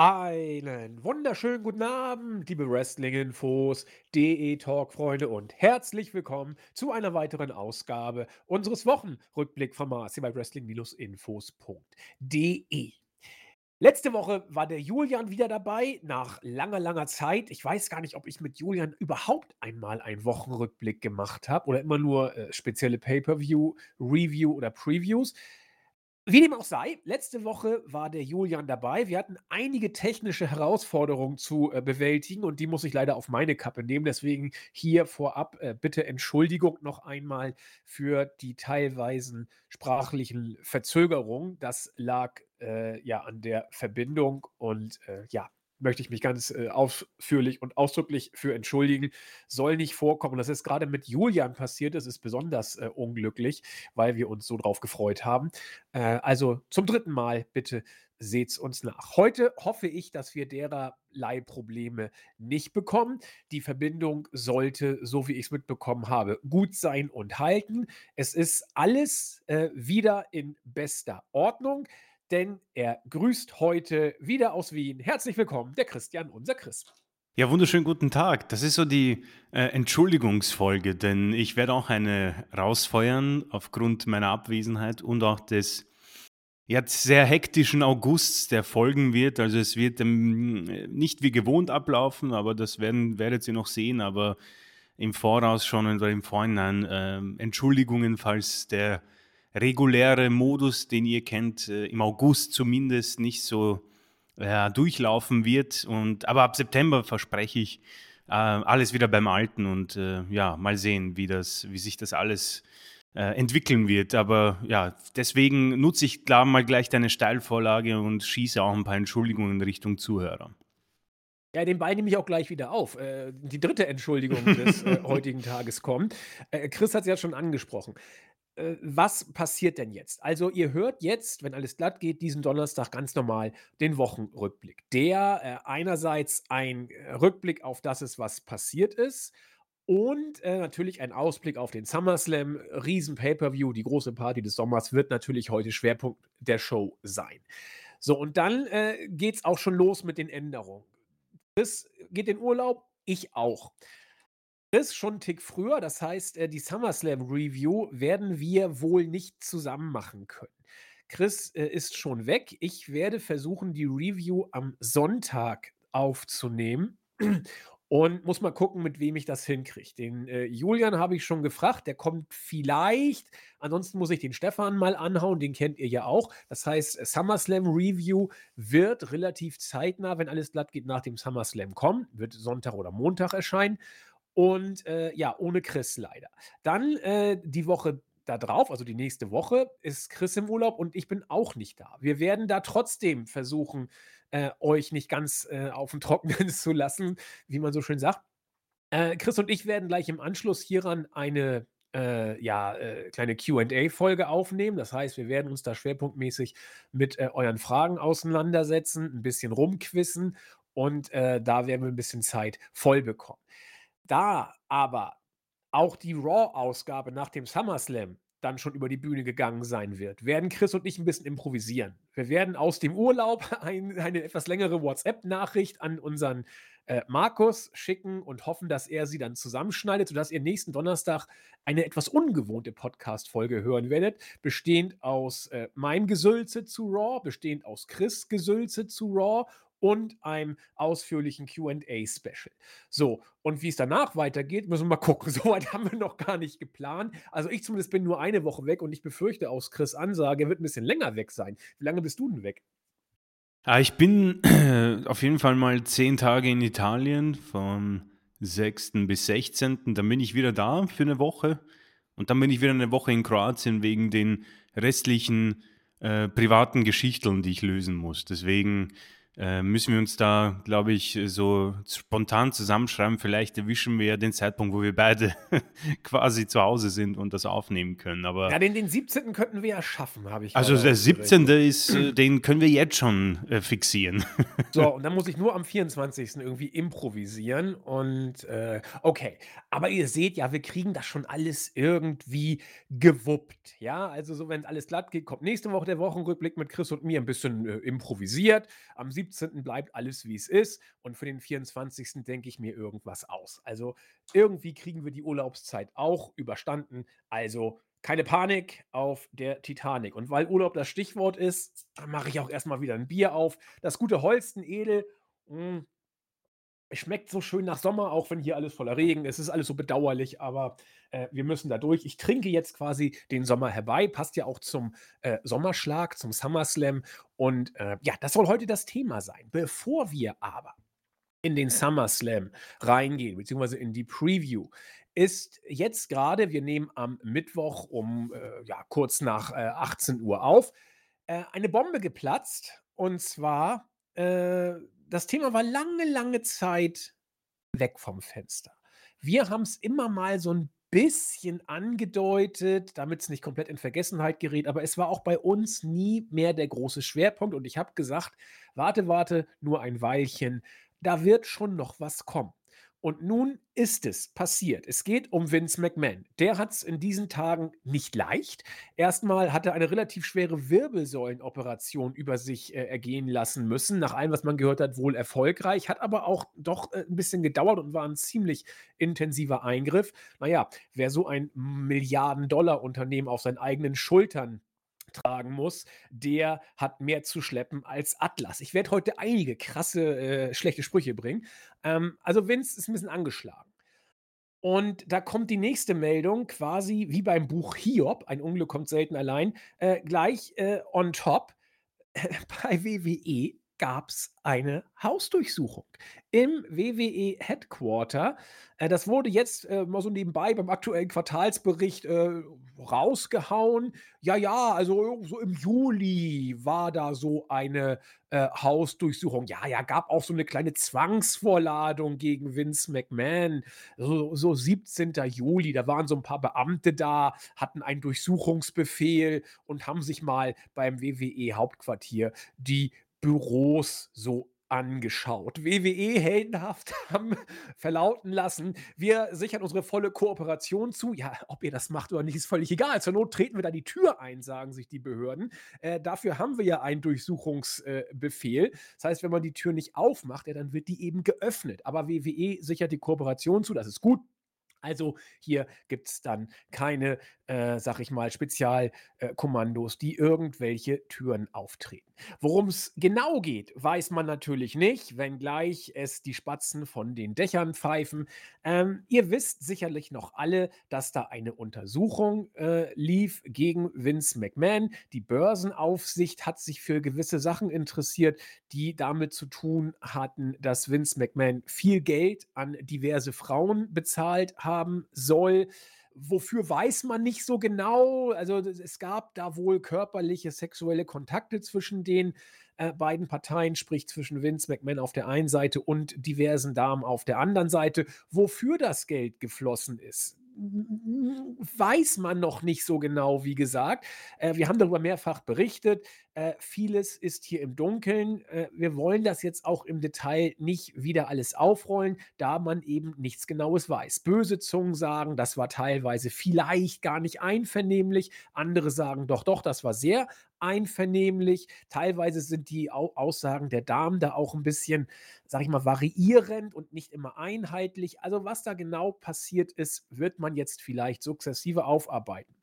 Einen wunderschönen guten Abend, liebe Wrestling-Infos, DE-Talk-Freunde und herzlich willkommen zu einer weiteren Ausgabe unseres Wochenrückblick-Formats hier bei Wrestling-Infos.de. Letzte Woche war der Julian wieder dabei, nach langer, langer Zeit. Ich weiß gar nicht, ob ich mit Julian überhaupt einmal einen Wochenrückblick gemacht habe oder immer nur äh, spezielle Pay-Per-View, Review oder Previews. Wie dem auch sei, letzte Woche war der Julian dabei. Wir hatten einige technische Herausforderungen zu äh, bewältigen und die muss ich leider auf meine Kappe nehmen. Deswegen hier vorab äh, bitte Entschuldigung noch einmal für die teilweisen sprachlichen Verzögerungen. Das lag äh, ja an der Verbindung und äh, ja, möchte ich mich ganz äh, ausführlich und ausdrücklich für entschuldigen. Soll nicht vorkommen. Das ist gerade mit Julian passiert. Das ist besonders äh, unglücklich, weil wir uns so drauf gefreut haben. Äh, also zum dritten Mal bitte seht's uns nach. Heute hoffe ich, dass wir derlei Probleme nicht bekommen. Die Verbindung sollte, so wie ich es mitbekommen habe, gut sein und halten. Es ist alles äh, wieder in bester Ordnung denn er grüßt heute wieder aus Wien. Herzlich willkommen, der Christian, unser Chris. Ja, wunderschönen guten Tag. Das ist so die äh, Entschuldigungsfolge, denn ich werde auch eine rausfeuern aufgrund meiner Abwesenheit und auch des jetzt sehr hektischen Augusts, der folgen wird. Also es wird ähm, nicht wie gewohnt ablaufen, aber das werden, werdet ihr noch sehen. Aber im Voraus schon oder im Vorhinein äh, Entschuldigungen, falls der reguläre Modus, den ihr kennt, äh, im August zumindest nicht so äh, durchlaufen wird. Und, aber ab September verspreche ich äh, alles wieder beim Alten und äh, ja, mal sehen, wie, das, wie sich das alles äh, entwickeln wird. Aber ja, deswegen nutze ich klar mal gleich deine Steilvorlage und schieße auch ein paar Entschuldigungen in Richtung Zuhörer. Ja, den Ball nehme ich auch gleich wieder auf. Äh, die dritte Entschuldigung des äh, heutigen Tages kommt. Chris hat es ja schon angesprochen. Äh, was passiert denn jetzt? Also, ihr hört jetzt, wenn alles glatt geht, diesen Donnerstag ganz normal den Wochenrückblick, der äh, einerseits ein äh, Rückblick auf das ist, was passiert ist und äh, natürlich ein Ausblick auf den SummerSlam. Riesen Pay-Per-View, die große Party des Sommers wird natürlich heute Schwerpunkt der Show sein. So, und dann äh, geht es auch schon los mit den Änderungen. Chris geht in Urlaub, ich auch. Chris schon 'n Tick früher. Das heißt, äh, die SummerSlam Review werden wir wohl nicht zusammen machen können. Chris, äh, ist schon weg. Ich werde versuchen, die Review am Sonntag aufzunehmen und muss mal gucken, mit wem ich das hinkriege. Den, äh, Julian habe ich schon gefragt, der kommt vielleicht. Ansonsten muss ich den Stefan mal anhauen, den kennt ihr ja auch. Das heißt, SummerSlam Review wird relativ zeitnah, wenn alles glatt geht, nach dem SummerSlam kommen. Wird Sonntag oder Montag erscheinen. Und äh, ja, ohne Chris leider. Dann äh, die Woche da drauf, also die nächste Woche, ist Chris im Urlaub und ich bin auch nicht da. Wir werden da trotzdem versuchen, äh, euch nicht ganz äh, auf den Trockenen zu lassen, wie man so schön sagt. Äh, Chris und ich werden gleich im Anschluss hieran eine äh, ja, äh, kleine QA-Folge aufnehmen. Das heißt, wir werden uns da schwerpunktmäßig mit äh, euren Fragen auseinandersetzen, ein bisschen rumquissen und äh, da werden wir ein bisschen Zeit voll bekommen. Da aber auch die Raw-Ausgabe nach dem SummerSlam dann schon über die Bühne gegangen sein wird, werden Chris und ich ein bisschen improvisieren. Wir werden aus dem Urlaub ein, eine etwas längere WhatsApp-Nachricht an unseren äh, Markus schicken und hoffen, dass er sie dann zusammenschneidet, sodass ihr nächsten Donnerstag eine etwas ungewohnte Podcast-Folge hören werdet, bestehend aus äh, meinem Gesülze zu Raw, bestehend aus Chris Gesülze zu Raw und einem ausführlichen QA-Special. So, und wie es danach weitergeht, müssen wir mal gucken. Soweit haben wir noch gar nicht geplant. Also ich zumindest bin nur eine Woche weg und ich befürchte aus Chris Ansage, er wird ein bisschen länger weg sein. Wie lange bist du denn weg? Ja, ich bin auf jeden Fall mal zehn Tage in Italien, vom 6. bis 16. Dann bin ich wieder da für eine Woche. Und dann bin ich wieder eine Woche in Kroatien wegen den restlichen äh, privaten Geschichten, die ich lösen muss. Deswegen äh, müssen wir uns da, glaube ich, so spontan zusammenschreiben. Vielleicht erwischen wir ja den Zeitpunkt, wo wir beide quasi zu Hause sind und das aufnehmen können. Aber ja, den, den 17. könnten wir ja schaffen, habe ich Also der 17. ist, äh, den können wir jetzt schon äh, fixieren. so, und dann muss ich nur am 24. irgendwie improvisieren. Und äh, okay, aber ihr seht ja, wir kriegen das schon alles irgendwie gewuppt. Ja, also so, wenn alles glatt geht, kommt nächste Woche der Wochenrückblick mit Chris und mir ein bisschen improvisiert. Am 17 17. bleibt alles, wie es ist und für den 24. denke ich mir irgendwas aus. Also, irgendwie kriegen wir die Urlaubszeit auch überstanden. Also, keine Panik auf der Titanic. Und weil Urlaub das Stichwort ist, mache ich auch erst mal wieder 'n Bier auf. Das gute Holsten Edel, hm es schmeckt so schön nach Sommer, auch wenn hier alles voller Regen ist. Es ist alles so bedauerlich, aber, äh, wir müssen da durch. Ich trinke jetzt quasi den Sommer herbei, passt ja auch zum, äh, Sommerschlag, zum SummerSlam und, äh, ja, das soll heute das Thema sein. Bevor wir aber in den SummerSlam reingehen, beziehungsweise in die Preview, ist jetzt grade wir nehmen am Mittwoch um, äh, ja, kurz nach, äh, 18:00 auf, äh, eine Bombe geplatzt. Und zwar, das Thema war lange, lange Zeit weg vom Fenster. Wir haben's immer mal so 'n bisschen angedeutet, damit's nicht komplett in Vergessenheit gerät, aber es war auch bei uns nie mehr der große Schwerpunkt und ich habe gesagt: „Warte, warte, nur ein Weilchen, da wird schon noch was kommen.“ Und nun ist es passiert. Es geht um Vince McMahon. Der hat's in diesen Tagen nicht leicht. Erst mal hat er eine relativ schwere Wirbelsäulenoperation über sich, äh, ergehen lassen müssen. Nach allem, was man gehört hat, wohl erfolgreich, hat aber auch doch, äh, 'n bisschen gedauert und war 'n ziemlich intensiver Eingriff. Na ja, wer so ein Milliarden-Dollar-Unternehmen auf seinen eigenen Schultern tragen muss, der hat mehr zu schleppen als Atlas. Ich werde heute einige krasse, äh, schlechte Sprüche bringen. Ähm, also Vince ist 'n bisschen angeschlagen. Und da kommt die nächste Meldung quasi wie beim Buch Hiob, ein Unglück kommt selten allein, äh, gleich, äh, on top. Bei WWE gab's eine Hausdurchsuchung im WWE Headquarter. Äh, das wurde jetzt, äh, mal so nebenbei beim aktuellen Quartalsbericht, äh, rausgehauen. Ja, ja, also so im Juli war da so eine, äh, Hausdurchsuchung. Ja, ja, gab auch so 'ne kleine Zwangsvorladung gegen Vince McMahon. So so 17. Juli, da waren so 'n paar Beamte da, hatten einen Durchsuchungsbefehl und haben sich mal beim WWE Hauptquartier die Büros so angeschaut. WWE heldenhaft haben verlauten lassen: „Wir sichern unsere volle Kooperation zu.“ Ja, ob ihr das macht oder nicht, ist völlig egal. Zur Not treten wir da die Tür ein, sagen sich die Behörden. Äh, dafür haben wir ja einen Durchsuchungs äh. Das heißt, wenn man die Tür nicht aufmacht, ja, dann wird die eben geöffnet. Aber WWE sichert die Kooperation zu, das ist gut. Also, hier gibt's dann keine, äh, sage ich mal, Spezial äh, die irgendwelche Türen auftreten. Worum's genau geht, weiß man natürlich nicht, wenngleich es die Spatzen von den Dächern pfeifen. Ähm, ihr wisst sicherlich noch alle, dass da eine Untersuchung, äh, lief gegen Vince McMahon. Die Börsenaufsicht hat sich für gewisse Sachen interessiert, die damit zu tun hatten, dass Vince McMahon viel Geld an diverse Frauen bezahlt haben soll. Wofür weiß man nicht so genau. Also, es gab da wohl körperliche, sexuelle Kontakte zwischen den, äh, beiden Parteien, sprich zwischen Vince McMahon auf der einen Seite und diversen Damen auf der anderen Seite. Wofür das Geld geflossen ist, weiß man noch nicht so genau, wie gesagt. Äh, wir haben darüber mehrfach berichtet. Äh, vieles ist hier im Dunkeln. Äh, wir wollen das jetzt auch im Detail nicht wieder alles aufrollen, da man eben nichts Genaues weiß. Böse Zungen sagen, das war teilweise vielleicht gar nicht einvernehmlich. Andere sagen: „Doch, doch, das war sehr einvernehmlich.“ Teilweise sind die Au Aussagen der Damen da auch 'n bisschen, sage ich mal, variierend und nicht immer einheitlich. Also, was da genau passiert ist, wird man jetzt vielleicht sukzessive aufarbeiten.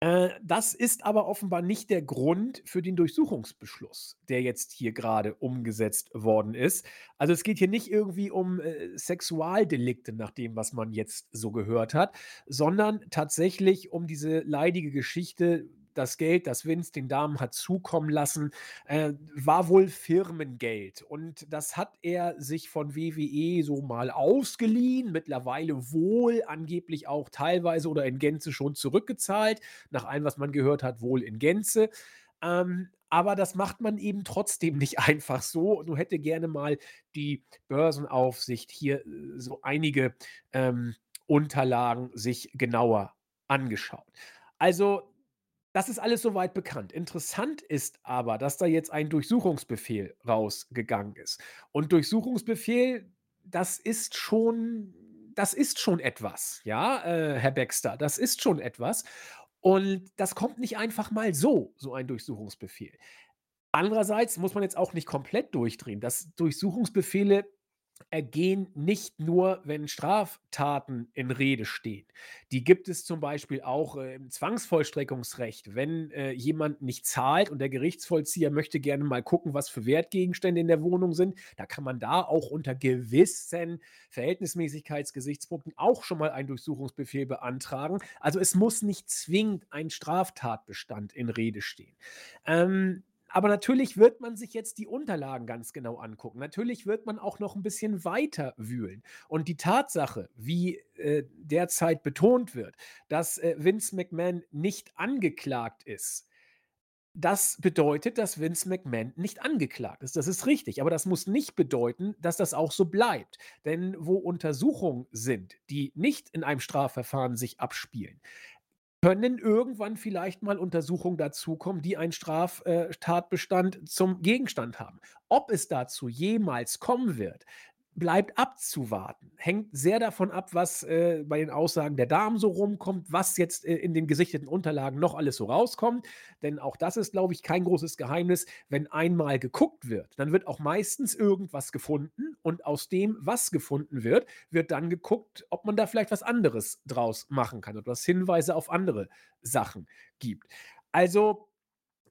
Äh, das ist aber offenbar nicht der Grund für den Durchsuchungsbeschluss, der jetzt hier grade umgesetzt worden ist. Also, es geht hier nicht irgendwie um, äh, Sexualdelikte nach dem, was man jetzt so gehört hat, sondern tatsächlich um diese leidige Geschichte. Das Geld, das Vince den Damen hat zukommen lassen, äh, war wohl Firmengeld. Und das hat er sich von WWE so mal ausgeliehen, mittlerweile wohl angeblich auch teilweise oder in Gänze schon zurückgezahlt. Nach allem, was man gehört hat, wohl in Gänze. Ähm, aber das macht man eben trotzdem nicht einfach so. So hätte gerne mal die Börsenaufsicht hier, äh, so einige, ähm, Unterlagen sich genauer angeschaut. Also, das ist alles so weit bekannt. Interessant ist aber, dass da jetzt ein Durchsuchungsbefehl rausgegangen ist. Und Durchsuchungsbefehl, das ist schon das ist schon etwas, ja, äh, Herr Baxter, das ist schon etwas. Und das kommt nicht einfach mal so, so ein Durchsuchungsbefehl. Andererseits muss man jetzt auch nicht komplett durchdrehen. Das Durchsuchungsbefehle ergehen nicht nur, wenn Straftaten in Rede stehen. Die gibt es zum Beispiel auch äh, im Zwangsvollstreckungsrecht. Wenn äh, jemand nicht zahlt und der Gerichtsvollzieher möchte gerne mal gucken, was für Wertgegenstände in der Wohnung sind, da kann man da auch unter gewissen Verhältnismäßigkeitsgesichtspunkten auch schon mal einen Durchsuchungsbefehl beantragen. Also es muss nicht zwingend ein Straftatbestand in Rede stehen. Ähm, aber natürlich wird man sich jetzt die Unterlagen ganz genau angucken. Natürlich wird man auch noch ein bisschen weiter wühlen. Und die Tatsache, wie äh, derzeit betont wird, dass äh, Vince McMahon nicht angeklagt ist, das bedeutet, dass Vince McMahon nicht angeklagt ist. Das ist richtig. Aber das muss nicht bedeuten, dass das auch so bleibt. Denn wo Untersuchungen sind, die nicht in einem Strafverfahren sich abspielen, können irgendwann vielleicht mal Untersuchungen dazukommen, die einen Straftatbestand äh, zum Gegenstand haben. Ob es dazu jemals kommen wird, bleibt abzuwarten. Hängt sehr davon ab, was äh, bei den Aussagen der Damen so rumkommt, was jetzt äh, in den gesichteten Unterlagen noch alles so rauskommt. Denn auch das ist, glaube ich, kein großes Geheimnis. Wenn einmal geguckt wird, dann wird auch meistens irgendwas gefunden und aus dem, was gefunden wird, wird dann geguckt, ob man da vielleicht was anderes draus machen kann oder es Hinweise auf andere Sachen gibt. Also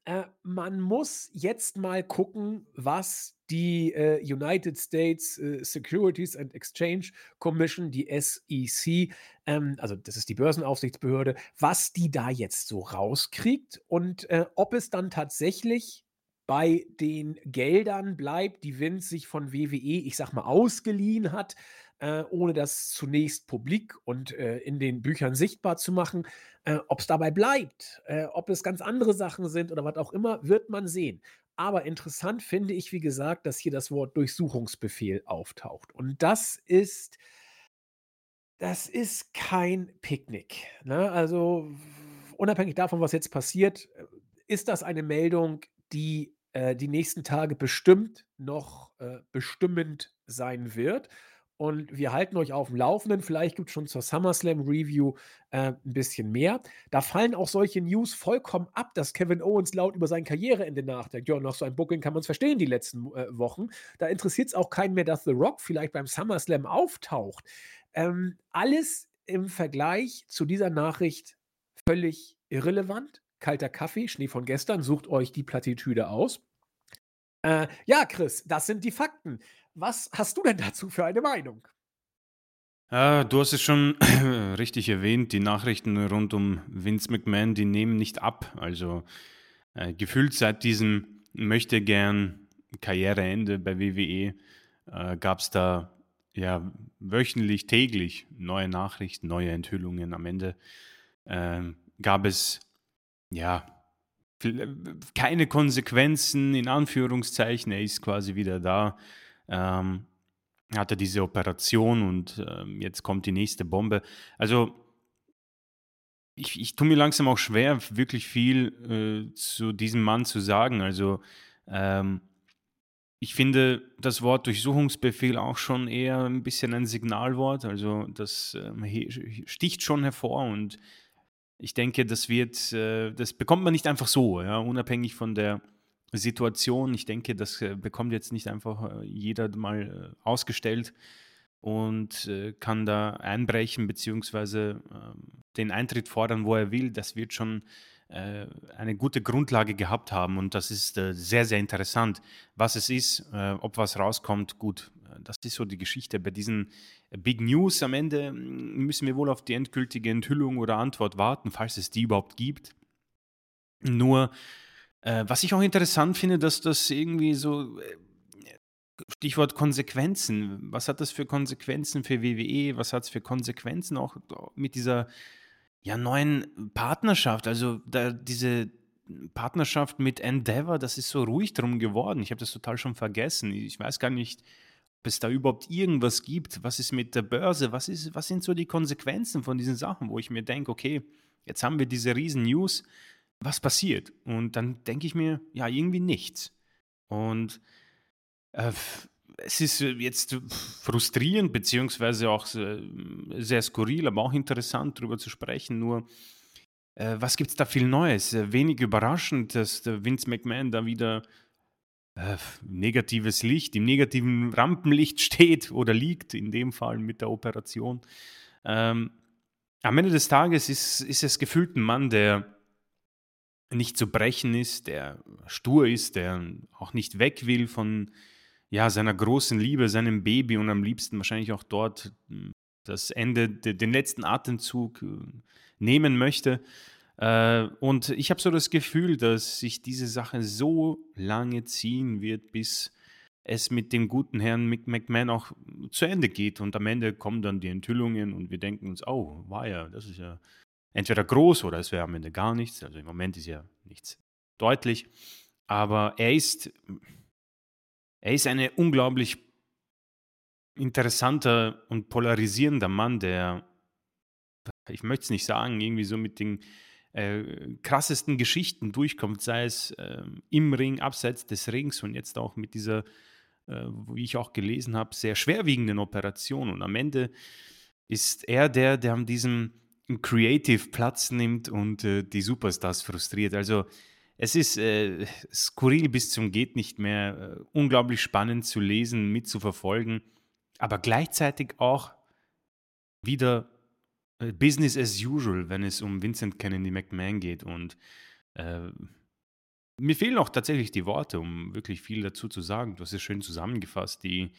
äh, man muss jetzt mal gucken, was die äh, United States äh, Securities and Exchange Commission, die SEC, ähm, also das ist die Börsenaufsichtsbehörde, was die da jetzt so rauskriegt und äh, ob es dann tatsächlich bei den Geldern bleibt, die Vince sich von WWE, ich sag mal, ausgeliehen hat, äh, ohne das zunächst publik und äh, in den Büchern sichtbar zu machen. Äh, ob es dabei bleibt, äh, ob es ganz andere Sachen sind oder was auch immer, wird man sehen. Aber interessant finde ich, wie gesagt, dass hier das Wort Durchsuchungsbefehl auftaucht. Und das ist, das ist kein Picknick. Ne? Also unabhängig davon, was jetzt passiert, ist das eine Meldung, die äh, die nächsten Tage bestimmt noch äh, bestimmend sein wird. Und wir halten euch auf dem Laufenden. Vielleicht gibt es schon zur SummerSlam Review äh, ein bisschen mehr. Da fallen auch solche News vollkommen ab, dass Kevin Owens laut über sein Karriereende nachdenkt. Ja, nach so einem Booking kann man es verstehen, die letzten äh, Wochen. Da interessiert es auch keinen mehr, dass The Rock vielleicht beim SummerSlam auftaucht. Ähm, alles im Vergleich zu dieser Nachricht völlig irrelevant. Kalter Kaffee, Schnee von gestern, sucht euch die Plattitüde aus. Äh, ja, Chris, das sind die Fakten. Was hast du denn dazu für eine Meinung? Ja, du hast es schon richtig erwähnt, die Nachrichten rund um Vince McMahon, die nehmen nicht ab. Also äh, gefühlt seit diesem möchte gern Karriereende bei WWE äh, gab es da ja wöchentlich, täglich neue Nachrichten, neue Enthüllungen. Am Ende äh, gab es ja keine Konsequenzen in Anführungszeichen. Er ist quasi wieder da ähm, hatte diese Operation und ähm, jetzt kommt die nächste Bombe. Also ich, ich tue mir langsam auch schwer, wirklich viel äh, zu diesem Mann zu sagen. Also ähm, ich finde das Wort Durchsuchungsbefehl auch schon eher ein bisschen ein Signalwort. Also das äh, sticht schon hervor und ich denke, das wird, äh, das bekommt man nicht einfach so, ja, unabhängig von der Situation. Ich denke, das äh, bekommt jetzt nicht einfach äh, jeder mal ausgestellt und kann da einbrechen beziehungsweise ähm, den Eintritt fordern, wo er will. Das wird schon eine gute Grundlage gehabt haben und das ist sehr, sehr interessant. Was es ist, ob was rauskommt, gut, das ist so die Geschichte. Bei diesen Big News am Ende mm, müssen wir wohl auf die endgültige Enthüllung oder Antwort warten, falls es die überhaupt gibt. Nur äh, was ich auch interessant finde, dass das irgendwie so, äh, Stichwort Konsequenzen, was hat das für Konsequenzen für WWE, was hat es für Konsequenzen auch mit dieser ja, neuen Partnerschaft, also da, diese Partnerschaft mit Endeavor, das ist so ruhig drum geworden. Ich habe das total schon vergessen. Ich weiß gar nicht, ob es da überhaupt irgendwas gibt. Was ist mit der Börse? Was, ist, was sind so die Konsequenzen von diesen Sachen, wo ich mir denke, okay, jetzt haben wir diese riesen News was passiert? Und dann denke ich mir, ja, irgendwie nichts. Und äh, es ist jetzt frustrierend, beziehungsweise auch sehr skurril, aber auch interessant, darüber zu sprechen. Nur, äh, was gibt es da viel Neues? Wenig überraschend, dass der Vince McMahon da wieder äh, negatives Licht, im negativen Rampenlicht steht oder liegt, in dem Fall mit der Operation. Ähm, am Ende des Tages ist, ist es gefühlt ein Mann, der nicht zu brechen ist, der stur ist, der auch nicht weg will von ja, seiner großen Liebe, seinem Baby und am liebsten wahrscheinlich auch dort hm, das Ende, den letzten Atemzug äh, nehmen möchte. Äh, und ich habe so das Gefühl, dass sich diese Sache so lange ziehen wird, bis es mit dem guten Herrn Mick McMahon auch zu Ende geht. Und am Ende kommen dann die Enthüllungen und wir denken uns, oh, war ja, das ist ja entweder groß oder es wäre am Ende gar nichts. Also im Moment ist ja nichts deutlich. Aber er ist, er ist ein unglaublich interessanter und polarisierender Mann, der, ich möchte es nicht sagen, irgendwie so mit den äh, krassesten Geschichten durchkommt, sei es äh, im Ring, abseits des Rings und jetzt auch mit dieser, äh, wie ich auch gelesen habe, sehr schwerwiegenden Operation. Und am Ende ist er der, der an diesem Creative Platz nimmt und äh, die Superstars frustriert. Also es ist äh, skurril bis zum geht nicht mehr, äh, unglaublich spannend zu lesen, mitzuverfolgen, aber gleichzeitig auch wieder Business as usual, wenn es um Vincent Kennedy McMahon geht. Und äh, mir fehlen auch tatsächlich die Worte, um wirklich viel dazu zu sagen. Du hast es schön zusammengefasst. Die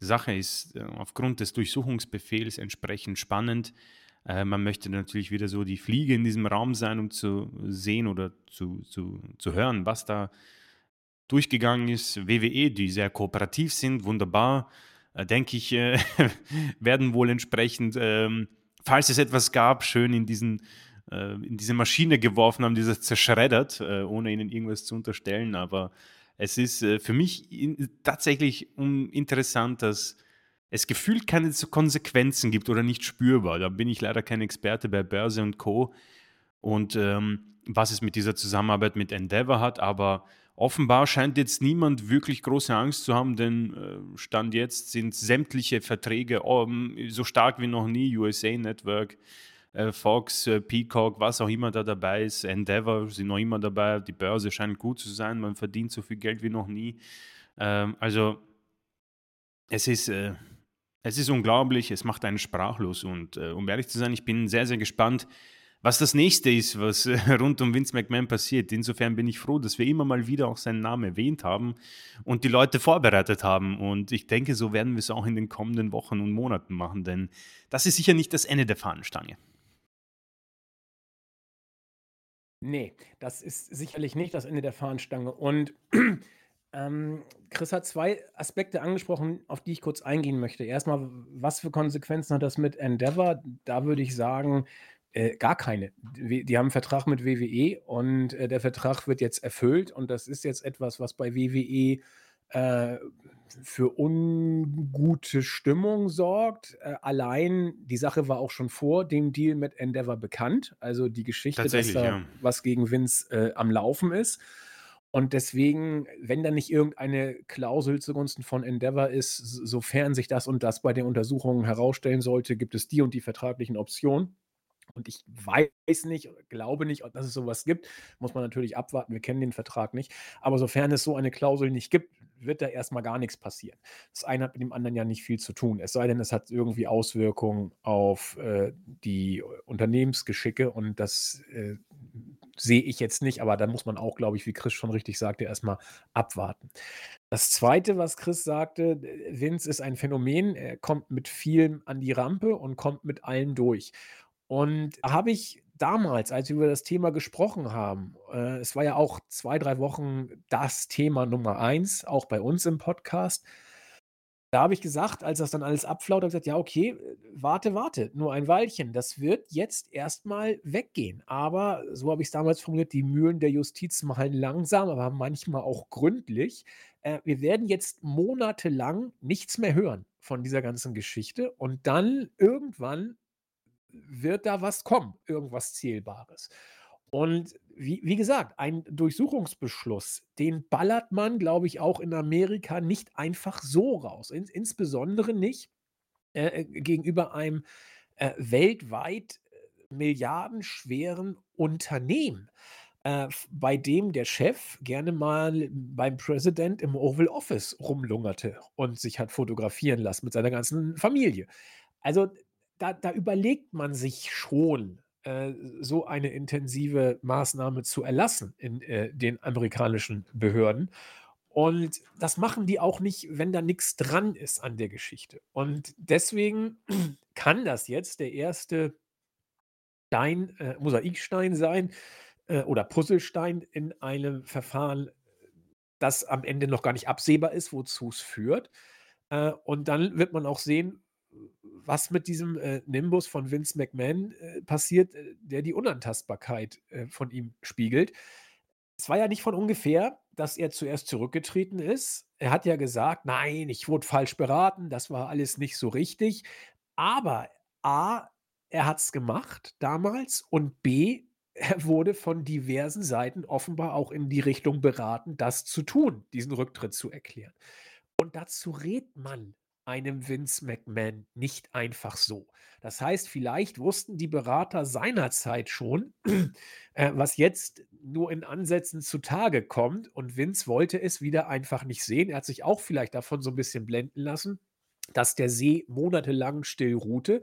Sache ist äh, aufgrund des Durchsuchungsbefehls entsprechend spannend. Äh, man möchte natürlich wieder so die Fliege in diesem Raum sein, um zu sehen oder zu, zu, zu hören, was da durchgegangen ist. WWE, die sehr kooperativ sind, wunderbar, äh, denke ich, äh, werden wohl entsprechend ähm, falls es etwas gab, schön in, diesen, äh, in diese Maschine geworfen haben, dieses zerschreddert, äh, ohne ihnen irgendwas zu unterstellen. Aber es ist äh, für mich in, tatsächlich interessant, dass es gefühlt keine Konsequenzen gibt oder nicht spürbar. Da bin ich leider kein Experte bei Börse und Co. Und ähm, was es mit dieser Zusammenarbeit mit Endeavor hat, aber Offenbar scheint jetzt niemand wirklich große Angst zu haben, denn äh, Stand jetzt sind sämtliche Verträge um, so stark wie noch nie. USA Network, äh, Fox, äh, Peacock, was auch immer da dabei ist, Endeavor sind noch immer dabei. Die Börse scheint gut zu sein, man verdient so viel Geld wie noch nie. Ähm, also es ist, es ist unglaublich, es macht einen sprachlos und um ehrlich zu sein, ich bin sehr, sehr gespannt, was das nächste ist, was äh, rund um Vince McMahon passiert. Insofern bin ich froh, dass wir immer mal wieder auch seinen Namen erwähnt haben und die Leute vorbereitet haben. Und ich denke, so werden wir es auch in den kommenden Wochen und Monaten machen, denn das ist sicher nicht das Ende der Fahnenstange. Nee, das ist sicherlich nicht das Ende der Fahnenstange. Und ähm, Chris hat zwei Aspekte angesprochen, auf die ich kurz eingehen möchte. Erstmal, was für Konsequenzen hat das mit Endeavor? Da würde ich sagen, äh, gar keine. Die, haben einen Vertrag mit WWE und äh, der Vertrag wird jetzt erfüllt und das ist jetzt etwas, was bei WWE äh, für ungute Stimmung sorgt. Äh, allein die Sache war auch schon vor dem Deal mit Endeavor bekannt. Also die Geschichte, dass da ja. was gegen Vince äh, am Laufen ist. Und deswegen, wenn da nicht irgendeine Klausel zugunsten von Endeavor ist, sofern sich das und das bei den Untersuchungen herausstellen sollte, gibt es die und die vertraglichen Optionen. Und ich weiß nicht, glaube nicht, dass es sowas gibt. Muss man natürlich abwarten. Wir kennen den Vertrag nicht. Aber sofern es so eine Klausel nicht gibt, wird da erstmal gar nichts passieren. Das eine hat mit dem anderen ja nicht viel zu tun. Es sei denn, es hat irgendwie Auswirkungen auf äh, die Unternehmensgeschicke und das äh, sehe ich jetzt nicht. Aber da muss man auch, glaube ich, wie Chris schon richtig sagte, erstmal abwarten. Das zweite, was Chris sagte, Vince ist ein Phänomen. Er kommt mit vielem an die Rampe und kommt mit allem durch. Und habe ich damals, als wir über das Thema gesprochen haben, äh, es war ja auch zwei, drei Wochen das Thema Nummer eins, auch bei uns im Podcast. Da habe ich gesagt, als das dann alles abflaut, habe ich gesagt, ja, okay, warte, warte, nur ein Weilchen. Das wird jetzt erstmal weggehen. Aber so habe ich es damals formuliert, die Mühlen der Justiz malen langsam, aber manchmal auch gründlich. Äh, wir werden jetzt monatelang nichts mehr hören von dieser ganzen Geschichte und dann irgendwann wird da was kommen, irgendwas Zählbares. Und wie, wie gesagt, ein Durchsuchungsbeschluss, den ballert man, glaube ich, auch in Amerika nicht einfach so raus. In, insbesondere nicht äh, äh gegenüber einem äh, weltweit äh, milliardenschweren Unternehmen. äh, bei dem der Chef gerne mal beim Präsident im Oval Office rumlungerte und sich hat fotografieren lassen mit seiner ganzen Familie. Also da, da überlegt man sich schon, äh, so eine intensive Maßnahme zu erlassen in äh, den amerikanischen Behörden. Und das machen die auch nicht, wenn da nichts dran ist an der Geschichte. Und deswegen kann das jetzt der erste Stein, äh, Mosaikstein sein äh, oder Puzzlestein in einem Verfahren, das am Ende noch gar nicht absehbar ist, wozu es führt. Äh, und dann wird man auch sehen, was mit diesem äh, Nimbus von Vince McMahon äh, passiert, äh, der die Unantastbarkeit äh, von ihm spiegelt. Es war ja nicht von ungefähr, dass er zuerst zurückgetreten ist. Er hat ja gesagt: „Nein, ich wurde falsch beraten, das war alles nicht so richtig.“ Aber A, er hat es gemacht damals und B, er wurde von diversen Seiten offenbar auch in die Richtung beraten, das zu tun, diesen Rücktritt zu erklären. Und dazu rät man einem Vince McMahon nicht einfach so. Das heißt, vielleicht wussten die Berater seinerzeit schon, äh, was jetzt nur in Ansätzen zutage kommt und Vince wollte es wieder einfach nicht sehen. Er hat sich auch vielleicht davon so ein bisschen blenden lassen, dass der See monatelang still ruhte,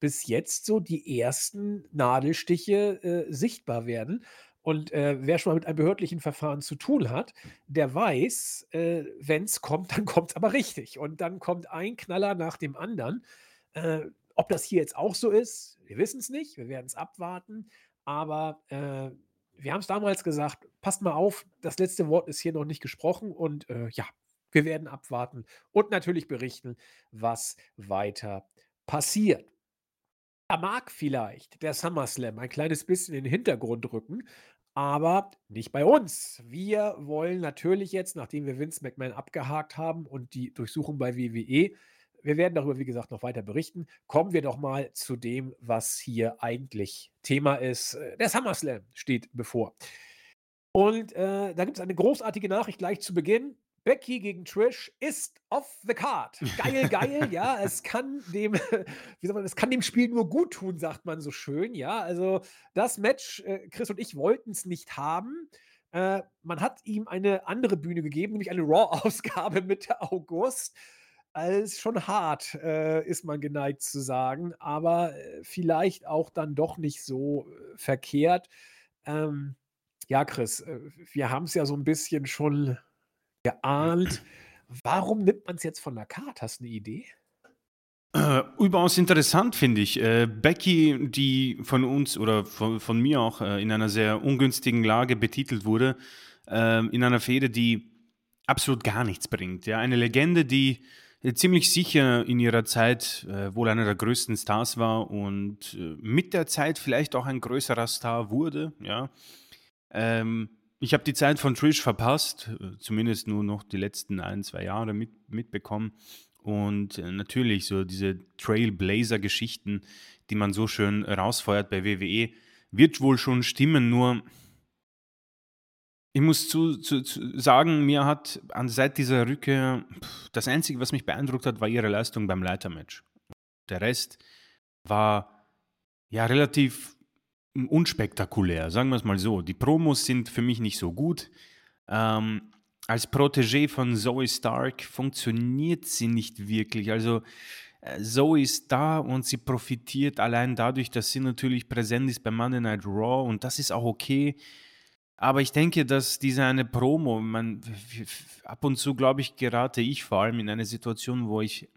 bis jetzt so die ersten Nadelstiche äh, sichtbar werden. Und äh, wer schon mal mit einem behördlichen Verfahren zu tun hat, der weiß, äh, wenn es kommt, dann kommt es aber richtig. Und dann kommt ein Knaller nach dem anderen. Äh, ob das hier jetzt auch so ist, wir wissen es nicht. Wir werden es abwarten. Aber äh, wir haben es damals gesagt, passt mal auf, das letzte Wort ist hier noch nicht gesprochen. Und äh, ja, wir werden abwarten und natürlich berichten, was weiter passiert. Da mag vielleicht der SummerSlam ein kleines bisschen in den Hintergrund rücken, aber nicht bei uns. Wir wollen natürlich jetzt, nachdem wir Vince McMahon abgehakt haben und die Durchsuchung bei WWE, wir werden darüber, wie gesagt, noch weiter berichten. Kommen wir doch mal zu dem, was hier eigentlich Thema ist. Äh, der SummerSlam steht bevor. Und äh, da gibt es eine großartige Nachricht gleich zu Beginn. Becky gegen Trish ist off the card. Geil, geil, ja. Es kann dem, wie soll man, es kann dem Spiel nur gut tun, sagt man so schön, ja. Also das Match, äh, Chris und ich wollten es nicht haben. Äh, man hat ihm eine andere Bühne gegeben, nämlich eine Raw-Ausgabe Mitte August. Als schon hart, äh, ist man geneigt zu sagen, aber äh, vielleicht auch dann doch nicht so äh, verkehrt. Ähm, ja, Chris, äh, wir haben es ja so ein bisschen schon geahnt. Warum nimmt man es jetzt von der Karte? Hast du eine Idee? Äh, überaus interessant finde ich. Äh, Becky, die von uns oder von, von mir auch äh, in einer sehr ungünstigen Lage betitelt wurde, äh, in einer Fehde, die absolut gar nichts bringt. Ja? Eine Legende, die äh, ziemlich sicher in ihrer Zeit äh, wohl einer der größten Stars war und mit der Zeit vielleicht auch ein größerer Star wurde. Ja? Ähm, ich habe die Zeit von Trish verpasst, äh, zumindest nur noch die letzten ein, zwei Jahre mit, mitbekommen. Und äh, natürlich so diese Trailblazer-Geschichten, die man so schön rausfeuert bei WWE, wird wohl schon stimmen, nur ich muss zu, zu, zu sagen, mir hat an, seit dieser Rückkehr das Einzige, was mich beeindruckt hat, war ihre Leistung beim Leitermatch. Der Rest war ja relativ unspektakulär, sagen wir es mal so. Die Promos sind für mich nicht so gut. Ähm, als Protégé von Zoe Stark funktioniert sie nicht wirklich. Also äh, Zoe ist da und sie profitiert allein dadurch, dass sie natürlich präsent ist bei Monday Night Raw und das ist auch okay. Aber ich denke, dass diese eine Promo, man, ab und zu glaube ich, gerate ich vor allem in eine Situation, wo ich